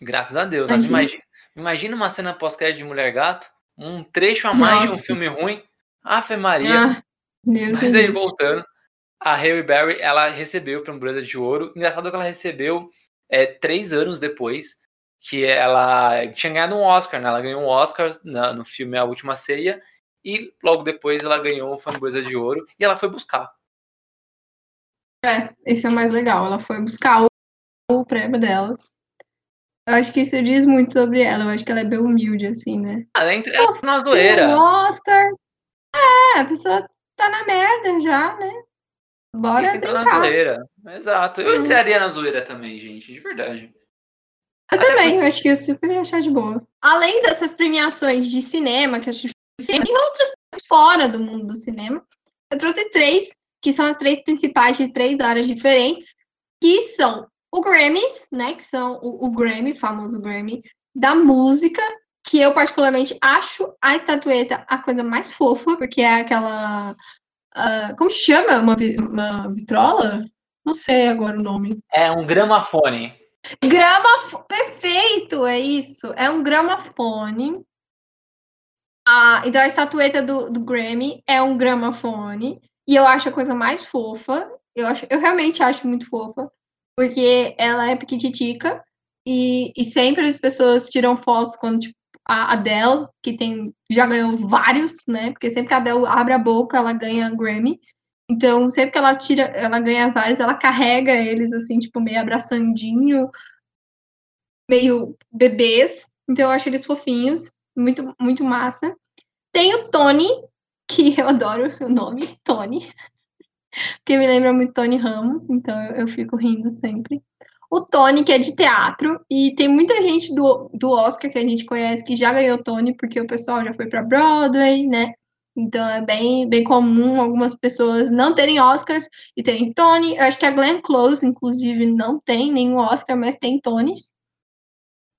Graças a Deus. Imagina, imagina, imagina uma cena pós-crédito de Mulher Gato, um trecho a mais Nossa. de um filme ruim. Afe Maria. Ah, Deus Mas aí, voltando, a Harry Berry, ela recebeu o Framboesa de Ouro. Engraçado que ela recebeu é, três anos depois que ela tinha ganhado um Oscar, né? Ela ganhou um Oscar na, no filme A Última Ceia e logo depois ela ganhou o Framboesa de Ouro e ela foi buscar. É, isso é mais legal. Ela foi buscar o, o prêmio dela. Eu acho que isso diz muito sobre ela. Eu acho que ela é bem humilde, assim, né? Ah, ela entra ela na zoeira. Um Oscar. É, a pessoa tá na merda já, né? Bora Isso entra na zoeira. Exato. Eu uhum. entraria na zoeira também, gente, de verdade. Eu Até também, eu acho que eu super ia achar de boa. Além dessas premiações de cinema, que a gente tem outras fora do mundo do cinema, eu trouxe três, que são as três principais de três áreas diferentes, que são o Grammys, né? Que são o, o Grammy, famoso Grammy, da música, que eu particularmente acho a estatueta a coisa mais fofa, porque é aquela. Uh, como chama? Uma, uma vitrola? Não sei agora o nome. É um gramafone. Gramafone. Perfeito, é isso. É um gramafone. Ah, então a estatueta do, do Grammy é um gramafone. E eu acho a coisa mais fofa. Eu, acho, eu realmente acho muito fofa porque ela é piquititica e, e sempre as pessoas tiram fotos quando tipo, a Adele, que tem já ganhou vários, né? Porque sempre que a Adele abre a boca, ela ganha Grammy. Então, sempre que ela tira, ela ganha vários, ela carrega eles assim, tipo, meio abraçandinho, meio bebês. Então, eu acho eles fofinhos, muito, muito massa. Tem o Tony, que eu adoro o nome, Tony porque me lembra muito Tony Ramos, então eu, eu, fico rindo sempre. O Tony, que é de teatro, e tem muita gente do, do Oscar que a gente conhece que já ganhou Tony, porque o pessoal já foi para Broadway, né? Então é bem, bem comum algumas pessoas não terem Oscars e terem Tony. Eu acho que a Glenn Close, inclusive, não tem nenhum Oscar, mas tem Tonys.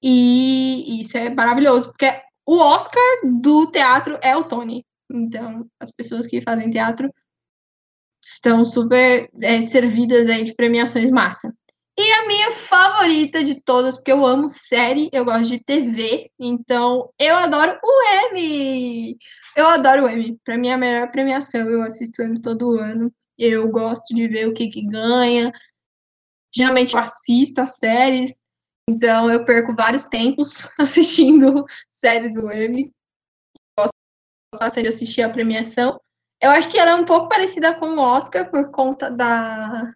E isso é maravilhoso, porque o Oscar do teatro é o Tony. Então, as pessoas que fazem teatro estão super é, servidas aí de premiações massa. E a minha favorita de todas, porque eu amo série, eu gosto de TV, então eu adoro o Emmy. Eu adoro o Emmy. Para mim é a melhor premiação. Eu assisto o Emmy todo ano. Eu gosto de ver o que que ganha. Geralmente eu assisto as séries, então eu perco vários tempos assistindo série do Emmy. Bastante de assistir a premiação. Eu acho que ela é um pouco parecida com o Oscar por conta da,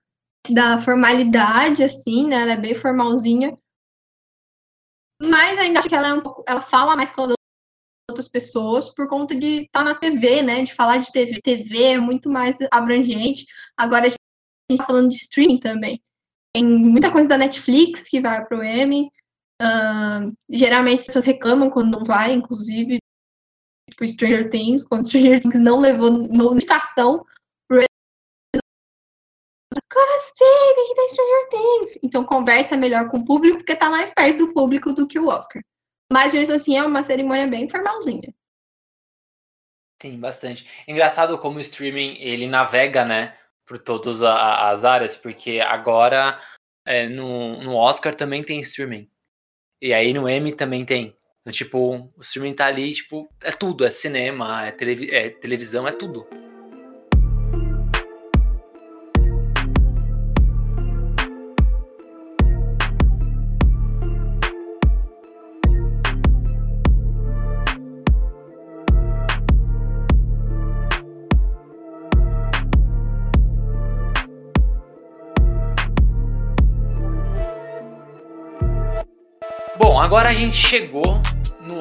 da formalidade, assim, né? Ela é bem formalzinha. Mas ainda acho que ela é um pouco. Ela fala mais com as outras pessoas por conta de estar tá na TV, né? De falar de TV. TV é muito mais abrangente. Agora a gente está falando de streaming também. Tem muita coisa da Netflix que vai para o Emmy. Uh, geralmente as pessoas reclamam quando não vai, inclusive tipo Stranger Things, quando Stranger Things não levou notificação pro Como assim? Tem que ter Stranger Things. Então conversa melhor com o público, porque tá mais perto do público do que o Oscar. Mas mesmo assim é uma cerimônia bem formalzinha. Sim, bastante. Engraçado como o streaming ele navega, né, por todas as áreas, porque agora é, no, no Oscar também tem streaming. E aí no Emmy também tem. Então, tipo, o streaming tá ali, tipo, é tudo, é cinema, é, televi é televisão, é tudo. Bom, agora a gente chegou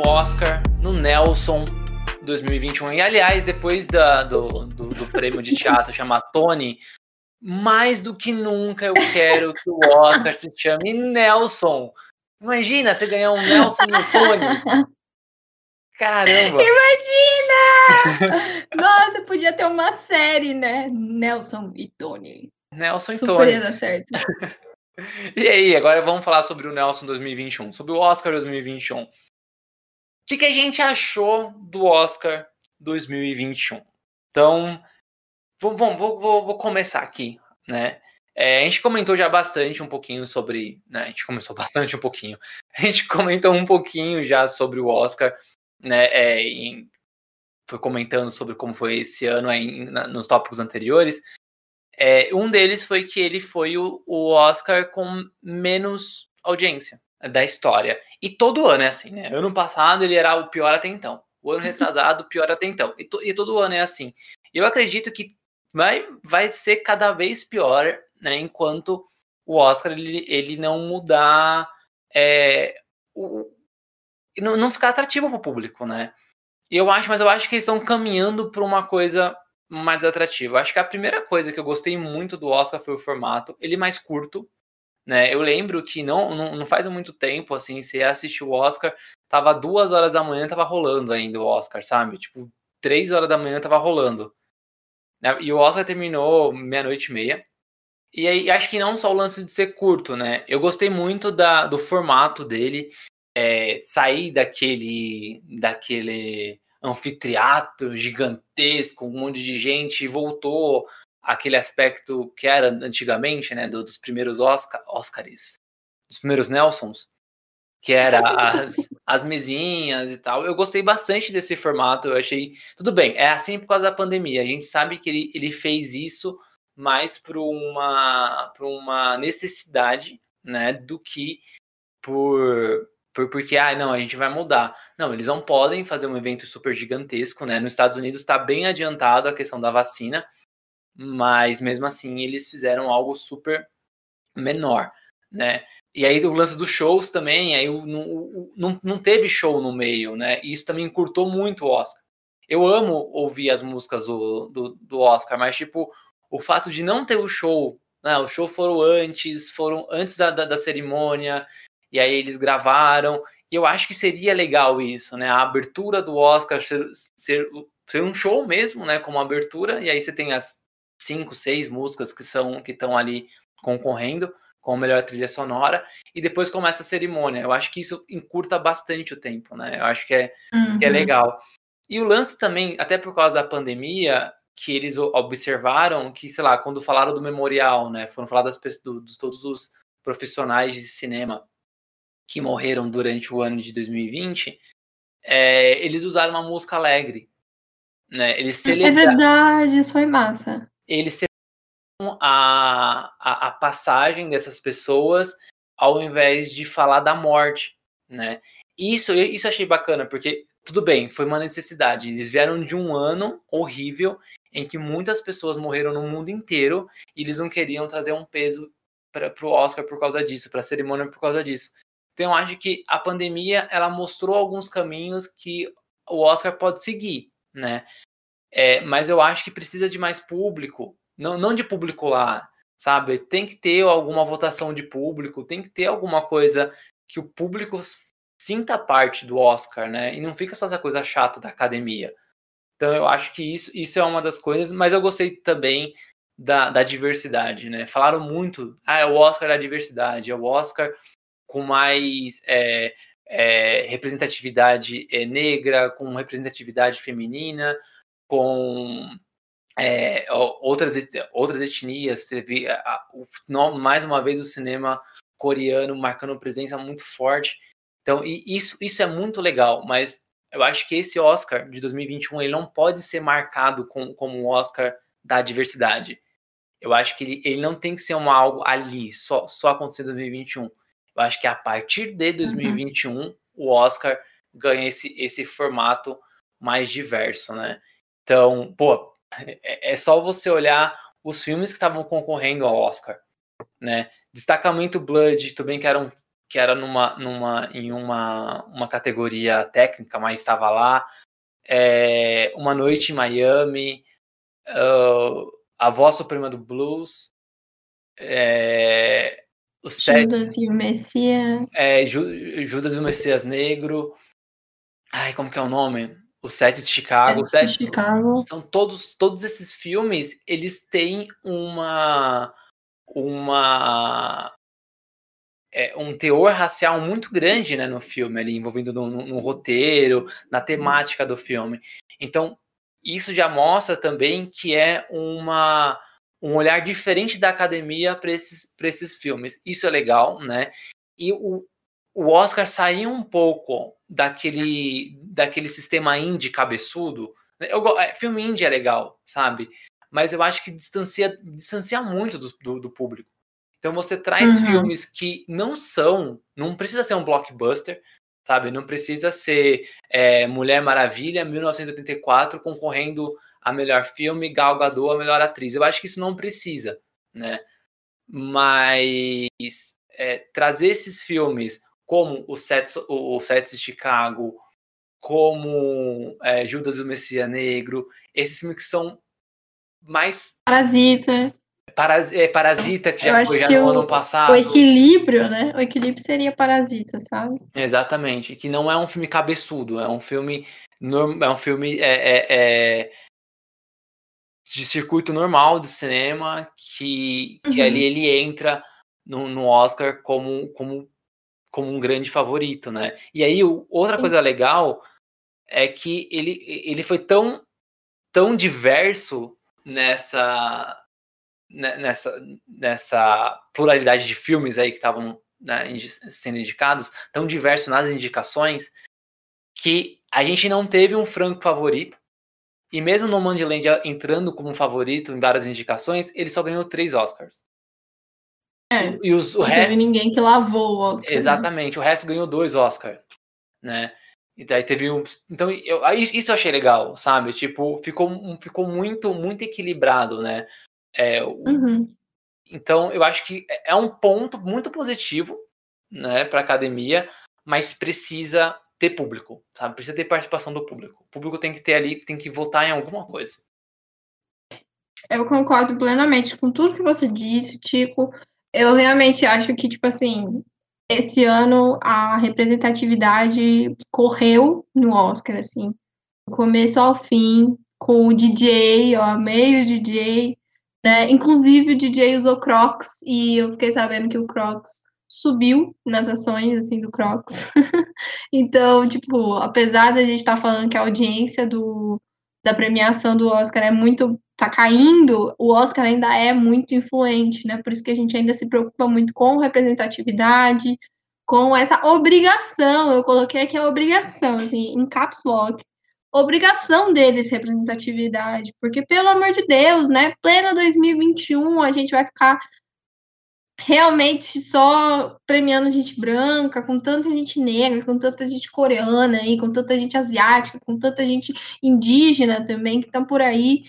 Oscar, no Nelson 2021. E aliás, depois da, do, do, do prêmio de teatro chamar Tony, mais do que nunca eu quero que o Oscar se chame Nelson. Imagina você ganhar um Nelson e um Tony. Caramba! Imagina! Nossa, podia ter uma série, né? Nelson e Tony. Nelson e Tony. Certo. e aí, agora vamos falar sobre o Nelson 2021, sobre o Oscar 2021 que, que a gente achou do Oscar 2021? Então, vou, vou, vou, vou começar aqui, né? É, a gente comentou já bastante um pouquinho sobre. Né, a gente começou bastante um pouquinho. A gente comentou um pouquinho já sobre o Oscar, né? É, em, foi comentando sobre como foi esse ano na, nos tópicos anteriores. É, um deles foi que ele foi o, o Oscar com menos audiência da história. E todo ano é assim, né? Ano passado ele era o pior até então. O ano retrasado, pior até então. E, to, e todo ano é assim. Eu acredito que vai, vai ser cada vez pior, né? Enquanto o Oscar ele, ele não mudar. É, o, não, não ficar atrativo para o público, né? Eu acho, mas eu acho que eles estão caminhando para uma coisa mais atrativa. Acho que a primeira coisa que eu gostei muito do Oscar foi o formato. Ele é mais curto, né? Eu lembro que não, não, não faz muito tempo, assim, você assistiu o Oscar, tava duas horas da manhã, tava rolando ainda o Oscar, sabe? Tipo, três horas da manhã tava rolando. Né? E o Oscar terminou meia-noite e meia. E aí, acho que não só o lance de ser curto, né? Eu gostei muito da, do formato dele, é, sair daquele, daquele anfiteatro gigantesco, um monte de gente, e voltou aquele aspecto que era antigamente, né, do, dos primeiros Oscar, Oscars, dos primeiros Nelsons, que era as, as mesinhas e tal. Eu gostei bastante desse formato, eu achei. Tudo bem, é assim por causa da pandemia. A gente sabe que ele, ele fez isso mais por uma, por uma necessidade, né, do que por, por porque, ah, não, a gente vai mudar. Não, eles não podem fazer um evento super gigantesco, né? Nos Estados Unidos está bem adiantado a questão da vacina mas mesmo assim eles fizeram algo super menor, né? E aí o lance dos shows também, aí não, não, não teve show no meio, né? E isso também encurtou muito o Oscar. Eu amo ouvir as músicas do, do, do Oscar, mas tipo, o fato de não ter o show, né? O show foram antes, foram antes da, da, da cerimônia, e aí eles gravaram. E eu acho que seria legal isso, né? A abertura do Oscar ser, ser, ser um show mesmo, né? Como abertura, e aí você tem as cinco, seis músicas que são que estão ali concorrendo com a melhor trilha sonora e depois começa a cerimônia. Eu acho que isso encurta bastante o tempo, né? Eu acho que é, uhum. que é uhum. legal. E o lance também, até por causa da pandemia, que eles observaram que, sei lá, quando falaram do memorial, né? Foram faladas do, de todos os profissionais de cinema que morreram durante o ano de 2020, é, eles usaram uma música alegre. Né? Eles é celebraram... É verdade, isso foi massa eles a, a, a, passagem dessas pessoas ao invés de falar da morte, né? Isso, isso achei bacana, porque tudo bem, foi uma necessidade. Eles vieram de um ano horrível em que muitas pessoas morreram no mundo inteiro e eles não queriam trazer um peso para o Oscar por causa disso, para a cerimônia por causa disso. Então eu acho que a pandemia ela mostrou alguns caminhos que o Oscar pode seguir, né? É, mas eu acho que precisa de mais público, não, não de público lá, sabe? Tem que ter alguma votação de público, tem que ter alguma coisa que o público sinta parte do Oscar, né? E não fica só essa coisa chata da academia. Então eu acho que isso, isso é uma das coisas, mas eu gostei também da, da diversidade, né? Falaram muito, ah, é o Oscar da diversidade, é o Oscar com mais é, é, representatividade é, negra, com representatividade feminina, com é, outras, outras etnias. Teve mais uma vez o cinema coreano marcando presença muito forte. Então, isso, isso é muito legal, mas eu acho que esse Oscar de 2021 ele não pode ser marcado com, como um Oscar da diversidade. Eu acho que ele, ele não tem que ser um algo ali, só, só acontecer em 2021. Eu acho que a partir de 2021 uhum. o Oscar ganha esse, esse formato mais diverso, né? Então, pô, é, é só você olhar os filmes que estavam concorrendo ao Oscar, né? Destacamento Blood, também que era, um, que era numa, numa, em uma, uma categoria técnica, mas estava lá. É, uma Noite em Miami, uh, A Voz Suprema do Blues, é, o Judas e o Messias. É, Judas e o Messias Negro. Ai, como que é o nome? O Sete de Chicago. Sete de Chicago. Então, todos, todos esses filmes, eles têm uma. uma é, um teor racial muito grande né, no filme, ali, envolvido no, no, no, roteiro, na temática do filme. Então, isso já mostra também que é uma, um olhar diferente da academia para esses, esses filmes. Isso é legal, né? E o, o Oscar saiu um pouco daquele, daquele sistema indie cabeçudo. Eu, é, filme indie é legal, sabe? mas eu acho que distancia, distancia muito do, do, do público. Então você traz uhum. filmes que não são, não precisa ser um blockbuster, sabe? Não precisa ser é, Mulher Maravilha 1984 concorrendo a melhor filme, Gal Gadot a melhor atriz. Eu acho que isso não precisa, né? Mas é, trazer esses filmes como o Sets, o, Sets de Chicago, como é, Judas o Messias Negro, esses filmes que são mais. Parasita. Paras, é, Parasita, que já foi já no o, ano passado. O equilíbrio, né? O equilíbrio seria Parasita, sabe? Exatamente. Que não é um filme cabeçudo, é um filme. É um filme é, é, é de circuito normal de cinema que, que uhum. ali ele entra no, no Oscar como, como, como um grande favorito, né? E aí, outra coisa legal é que ele, ele foi tão, tão diverso nessa, né, nessa, nessa pluralidade de filmes aí que estavam né, sendo indicados, tão diverso nas indicações, que a gente não teve um franco favorito. E mesmo no Mandyland entrando como um favorito em várias indicações, ele só ganhou três Oscars. É, e os, o não resto... teve ninguém que lavou o Oscar. Né? Exatamente, né? o resto ganhou dois Oscars, né? E daí teve um. Então, eu, isso eu achei legal, sabe? Tipo, ficou, ficou muito, muito equilibrado, né? É, uhum. Então, eu acho que é, é um ponto muito positivo, né, para academia, mas precisa ter público, sabe? Precisa ter participação do público. O público tem que ter ali, tem que votar em alguma coisa. Eu concordo plenamente com tudo que você disse, Tico. Eu realmente acho que, tipo assim, esse ano a representatividade correu no Oscar, assim, do começo ao fim, com o DJ, eu amei o DJ, né? Inclusive o DJ usou Crocs e eu fiquei sabendo que o Crocs subiu nas ações assim do Crocs. então, tipo, apesar da gente estar tá falando que a audiência do, da premiação do Oscar é muito tá caindo, o Oscar ainda é muito influente, né? Por isso que a gente ainda se preocupa muito com representatividade, com essa obrigação. Eu coloquei aqui a obrigação, assim, em caps lock. Obrigação deles representatividade, porque pelo amor de Deus, né? Pleno 2021, a gente vai ficar realmente só premiando gente branca, com tanta gente negra, com tanta gente coreana aí, com tanta gente asiática, com tanta gente indígena também que estão por aí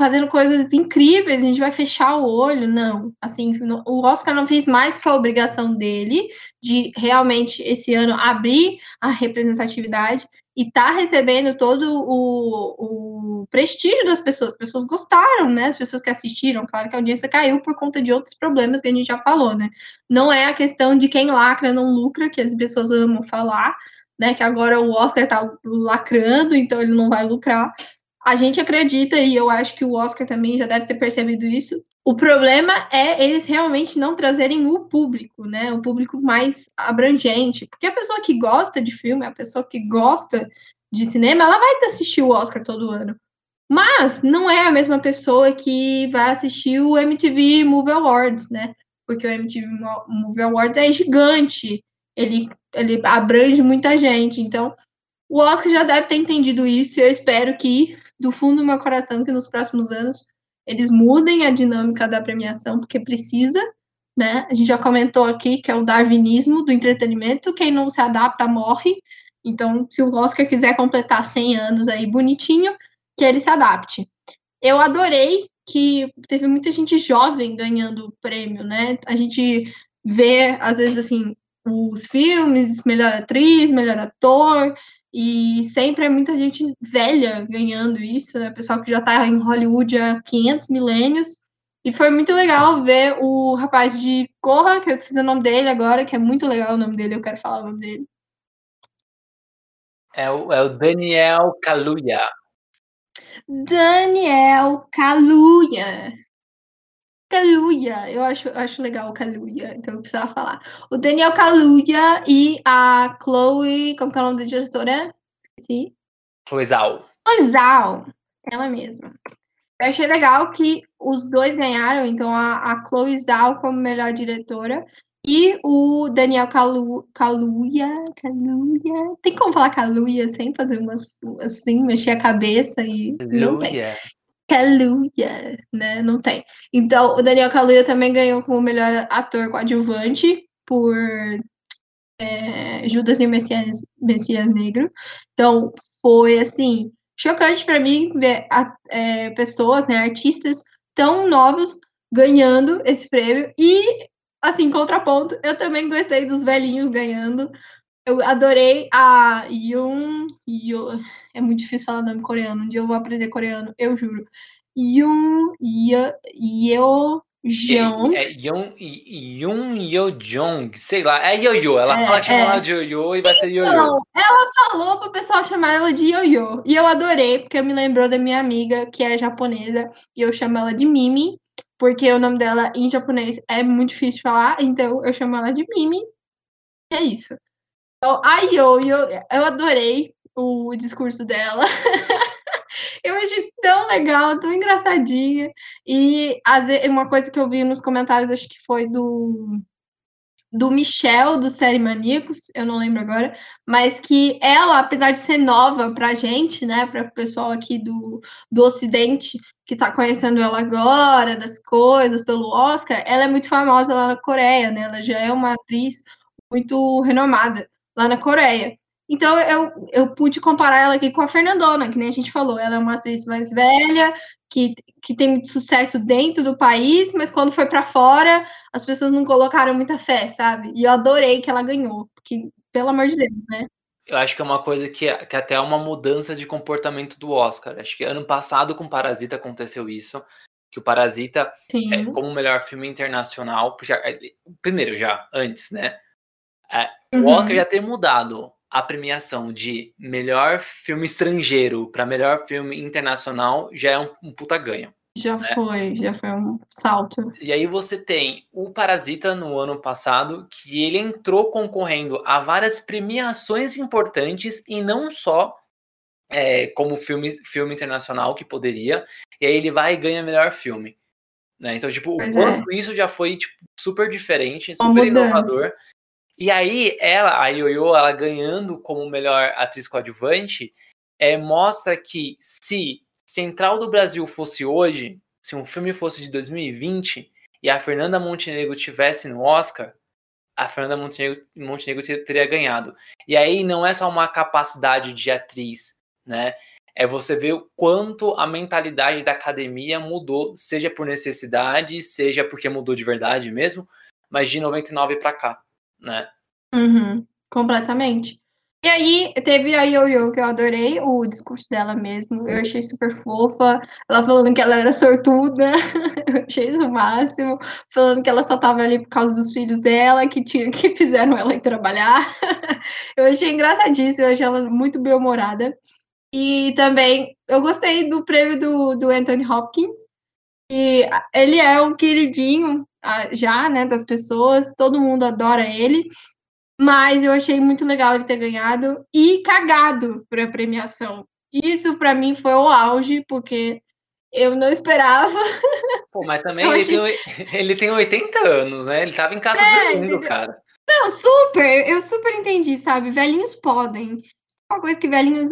fazendo coisas incríveis, a gente vai fechar o olho, não. Assim, o Oscar não fez mais que a obrigação dele de realmente esse ano abrir a representatividade e tá recebendo todo o, o prestígio das pessoas. As pessoas gostaram, né? As pessoas que assistiram, claro que a audiência caiu por conta de outros problemas que a gente já falou, né? Não é a questão de quem lacra não lucra, que as pessoas amam falar, né? Que agora o Oscar tá lacrando, então ele não vai lucrar a gente acredita, e eu acho que o Oscar também já deve ter percebido isso. O problema é eles realmente não trazerem o público, né? O público mais abrangente. Porque a pessoa que gosta de filme, a pessoa que gosta de cinema, ela vai assistir o Oscar todo ano. Mas não é a mesma pessoa que vai assistir o MTV Movie Awards, né? Porque o MTV Movie Awards é gigante, ele, ele abrange muita gente. Então, o Oscar já deve ter entendido isso e eu espero que do fundo do meu coração que nos próximos anos eles mudem a dinâmica da premiação, porque precisa, né? A gente já comentou aqui que é o darwinismo do entretenimento, quem não se adapta morre. Então, se o Oscar quiser completar 100 anos aí bonitinho, que ele se adapte. Eu adorei que teve muita gente jovem ganhando o prêmio, né? A gente vê, às vezes, assim, os filmes, melhor atriz, melhor ator, e sempre é muita gente velha ganhando isso, né? Pessoal que já está em Hollywood há 500 milênios. E foi muito legal ver o rapaz de Corra, que eu esqueci o nome dele agora, que é muito legal o nome dele, eu quero falar o nome dele. É o, é o Daniel Kaluuya. Daniel Kaluuya. Kaluuya, eu acho, eu acho legal o Kaluuya, então eu precisava falar. O Daniel Kaluuya e a Chloe, como que é o nome da diretora? Esqueci. Chloe Zhao. Chloe Zhao, ela mesma. Eu achei legal que os dois ganharam, então a, a Chloe Zhao como melhor diretora e o Daniel Kalu, Kaluuya, Kaluuya, tem como falar Kaluuya sem fazer umas, assim, mexer a cabeça e Kaluuya. Kaluuya, né? Não tem. Então, o Daniel Kaluuya também ganhou como melhor ator coadjuvante por é, Judas e o Messias, Messias Negro. Então, foi assim chocante para mim ver a, é, pessoas, né, artistas tão novos ganhando esse prêmio e assim contraponto, eu também gostei dos velhinhos ganhando. Eu adorei a Yoon, Yoon é muito difícil falar nome coreano, um dia eu vou aprender coreano, eu juro. Yoon Yeo Jeon. É, é Yoon, Yoon Yo Jong, sei lá, é Yo-Yo. Ela é, fala que chama é. ela de Yo-Yo e vai ser Yo-Yo. Então, ela falou pro pessoal chamar ela de Yo-Yo. E eu adorei, porque me lembrou da minha amiga, que é japonesa, e eu chamo ela de Mimi, porque o nome dela em japonês é muito difícil de falar, então eu chamo ela de Mimi. É isso. Então, a Yo-Yo, eu adorei o discurso dela. eu achei tão legal, tão engraçadinha. E uma coisa que eu vi nos comentários, acho que foi do do Michel, do Série Maníacos, eu não lembro agora, mas que ela, apesar de ser nova pra gente, né, para o pessoal aqui do, do Ocidente, que tá conhecendo ela agora, das coisas, pelo Oscar, ela é muito famosa lá na Coreia, né, ela já é uma atriz muito renomada lá na Coreia. Então eu, eu pude comparar ela aqui com a Fernandona, que nem a gente falou. Ela é uma atriz mais velha, que, que tem muito sucesso dentro do país, mas quando foi para fora, as pessoas não colocaram muita fé, sabe? E eu adorei que ela ganhou, porque, pelo amor de Deus, né? Eu acho que é uma coisa que, que até é uma mudança de comportamento do Oscar. Acho que ano passado com Parasita aconteceu isso. Que o Parasita, é, como o melhor filme internacional, já, é, primeiro já, antes, né? É, uhum. O Oscar já ter mudado a premiação de melhor filme estrangeiro para melhor filme internacional já é um, um puta ganho. Já né? foi, já foi um salto. E aí você tem o Parasita no ano passado, que ele entrou concorrendo a várias premiações importantes e não só é, como filme, filme internacional que poderia, e aí ele vai e ganha melhor filme. Né? Então, tipo, pois o quanto é. isso já foi tipo, super diferente, super inovador. E aí, ela, a Yoyo, ela ganhando como melhor atriz coadjuvante, é, mostra que se Central do Brasil fosse hoje, se um filme fosse de 2020 e a Fernanda Montenegro tivesse no Oscar, a Fernanda Montenegro, Montenegro teria ganhado. E aí não é só uma capacidade de atriz, né? É você ver o quanto a mentalidade da academia mudou, seja por necessidade, seja porque mudou de verdade mesmo, mas de 99 para cá né? Uhum, completamente. E aí, teve a Yo-Yo, que eu adorei o discurso dela mesmo. Eu achei super fofa. Ela falando que ela era sortuda. eu achei isso o máximo. Falando que ela só tava ali por causa dos filhos dela, que, tinha, que fizeram ela ir trabalhar. eu achei engraçadíssimo. Eu achei ela muito bem-humorada. E também, eu gostei do prêmio do, do Anthony Hopkins. E ele é um queridinho já, né, das pessoas, todo mundo adora ele, mas eu achei muito legal ele ter ganhado e cagado para a premiação. Isso para mim foi o auge, porque eu não esperava. Pô, mas também ele, achei... tem, ele tem 80 anos, né? Ele tava em casa é, dormindo, cara. Não, super, eu super entendi, sabe? Velhinhos podem. Uma coisa que velhinhos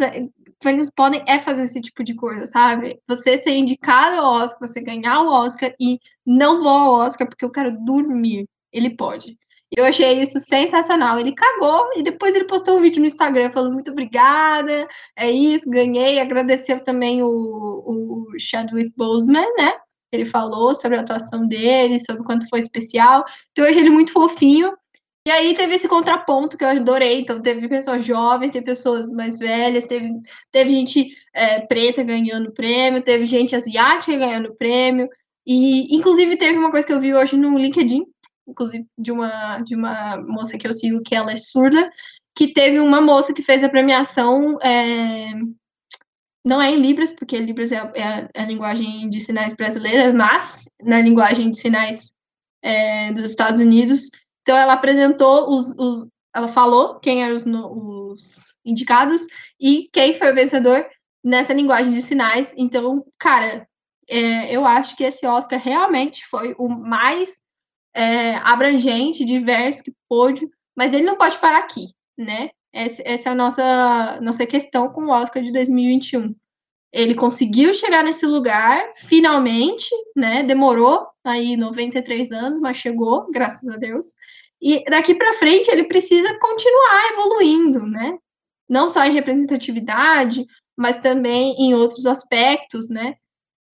é, velhinhos podem é fazer esse tipo de coisa, sabe? Você ser indicado ao Oscar, você ganhar o Oscar e não vou ao Oscar porque eu quero dormir. Ele pode. Eu achei isso sensacional. Ele cagou e depois ele postou um vídeo no Instagram falando muito obrigada, é isso, ganhei. Agradeceu também o, o Chadwick Boseman, né? Ele falou sobre a atuação dele, sobre quanto foi especial. Então eu achei ele muito fofinho. E aí teve esse contraponto que eu adorei. Então, teve pessoas jovens, teve pessoas mais velhas, teve, teve gente é, preta ganhando prêmio, teve gente asiática ganhando prêmio. E, inclusive, teve uma coisa que eu vi hoje no LinkedIn, inclusive, de uma, de uma moça que eu sigo, que ela é surda, que teve uma moça que fez a premiação. É, não é em Libras, porque Libras é a, é a, é a linguagem de sinais brasileira, mas na linguagem de sinais é, dos Estados Unidos então ela apresentou os, os ela falou quem eram os, os, indicados e quem foi o vencedor nessa linguagem de sinais. Então, cara, é, eu acho que esse Oscar realmente foi o mais é, abrangente, diverso que pôde, mas ele não pode parar aqui, né? Essa, essa é a nossa, nossa questão com o Oscar de 2021. ele conseguiu chegar nesse lugar, finalmente, né? Demorou aí 93 anos, mas chegou, graças a Deus. E daqui para frente ele precisa continuar evoluindo, né? Não só em representatividade, mas também em outros aspectos, né?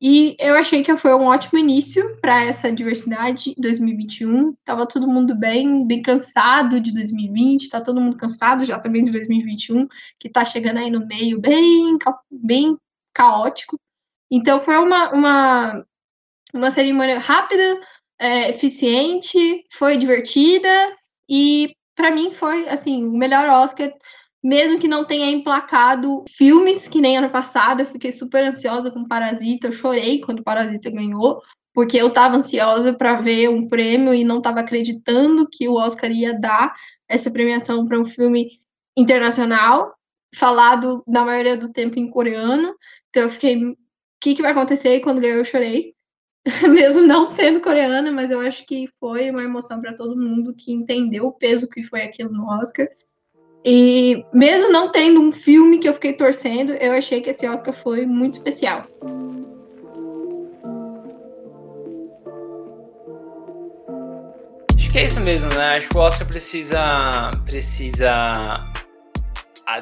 E eu achei que foi um ótimo início para essa diversidade 2021. Tava todo mundo bem, bem cansado de 2020, tá todo mundo cansado já também de 2021, que tá chegando aí no meio bem, bem caótico. Então foi uma, uma, uma cerimônia rápida, é, eficiente, foi divertida e para mim foi assim o melhor Oscar, mesmo que não tenha emplacado filmes que nem ano passado. Eu fiquei super ansiosa com Parasita, eu chorei quando Parasita ganhou, porque eu estava ansiosa para ver um prêmio e não estava acreditando que o Oscar ia dar essa premiação para um filme internacional, falado na maioria do tempo em coreano. Então eu fiquei, o que, que vai acontecer? E quando ganhou, eu chorei. Mesmo não sendo coreana, mas eu acho que foi uma emoção para todo mundo que entendeu o peso que foi aquilo no Oscar. E mesmo não tendo um filme que eu fiquei torcendo, eu achei que esse Oscar foi muito especial. Acho que é isso mesmo, né? Acho que o Oscar precisa precisa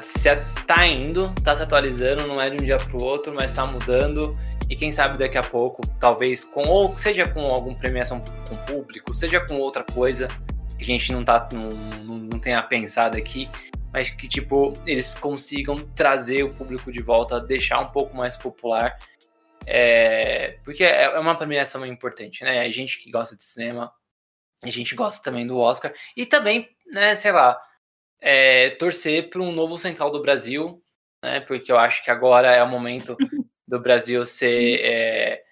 se tá indo, tá se atualizando, não é de um dia pro outro, mas tá mudando. E quem sabe daqui a pouco, talvez com ou seja com alguma premiação com público, seja com outra coisa que a gente não tá não, não, não tenha pensado aqui, mas que tipo eles consigam trazer o público de volta, deixar um pouco mais popular. É, porque é, é uma premiação importante, né? A gente que gosta de cinema, a gente gosta também do Oscar e também, né, sei lá, é, torcer para um novo Central do Brasil, né? Porque eu acho que agora é o momento do Brasil ser, é,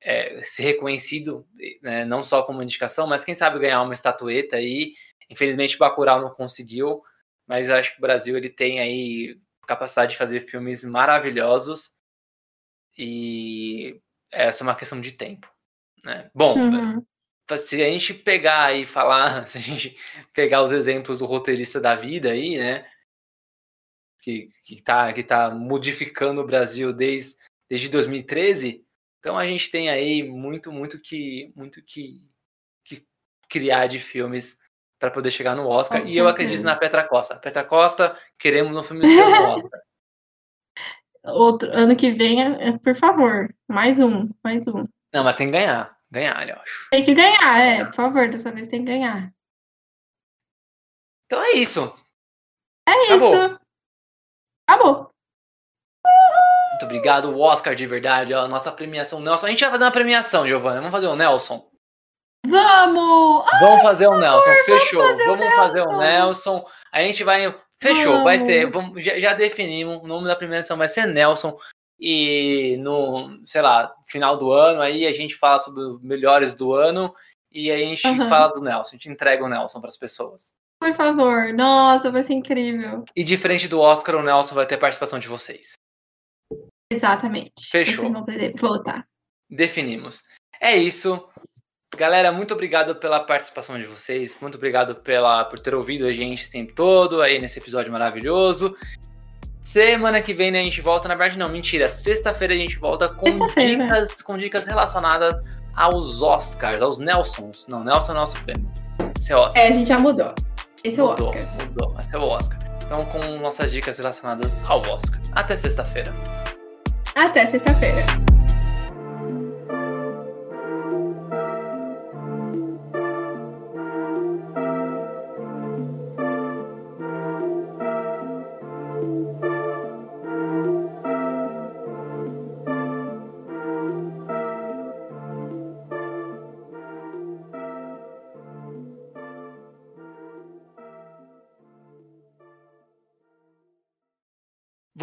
é, ser reconhecido, né? não só como indicação, mas quem sabe ganhar uma estatueta aí. Infelizmente, Bacurau não conseguiu, mas eu acho que o Brasil ele tem aí capacidade de fazer filmes maravilhosos e essa é uma questão de tempo, né? Bom, uhum se a gente pegar e falar, se a gente pegar os exemplos do roteirista da vida aí, né? Que, que, tá, que tá modificando o Brasil desde, desde 2013, então a gente tem aí muito, muito que, muito que, que criar de filmes para poder chegar no Oscar. e eu acredito na Petra Costa. Petra Costa, queremos um filme seu no Oscar. Outro ano que vem, é, por favor, mais um, mais um. Não, mas tem que ganhar ganhar, eu acho. Tem que ganhar, é. Por favor, dessa vez tem que ganhar. Então é isso. É Acabou. isso. Acabou. Muito obrigado, Oscar, de verdade. A nossa premiação Nelson. A gente vai fazer uma premiação, Giovana. Vamos fazer o Nelson? Vamos! Vamos fazer o Nelson. Fechou. Vamos, fazer, vamos o fazer, o Nelson. A gente vai. Fechou. Vamos. Vai ser. Vamos, já, já definimos. O nome da premiação vai ser Nelson e no, sei lá, final do ano aí a gente fala sobre os melhores do ano e a gente uhum. fala do Nelson, a gente entrega o Nelson para as pessoas. Por favor, nossa, vai ser incrível. E diferente do Oscar, o Nelson vai ter participação de vocês. Exatamente. Fechou. Vocês vão poder voltar. Definimos. É isso. Galera, muito obrigado pela participação de vocês. Muito obrigado pela, por ter ouvido a gente esse tempo todo aí nesse episódio maravilhoso. Semana que vem né, a gente volta, na verdade não, mentira. Sexta-feira a gente volta com dicas, com dicas relacionadas aos Oscars, aos Nelsons. Não, Nelson é o nosso prêmio. Esse é o Oscar. É, a gente já mudou. Esse é o mudou, Oscar. Mudou, esse é o Oscar. Então com nossas dicas relacionadas ao Oscar. Até sexta-feira. Até sexta-feira.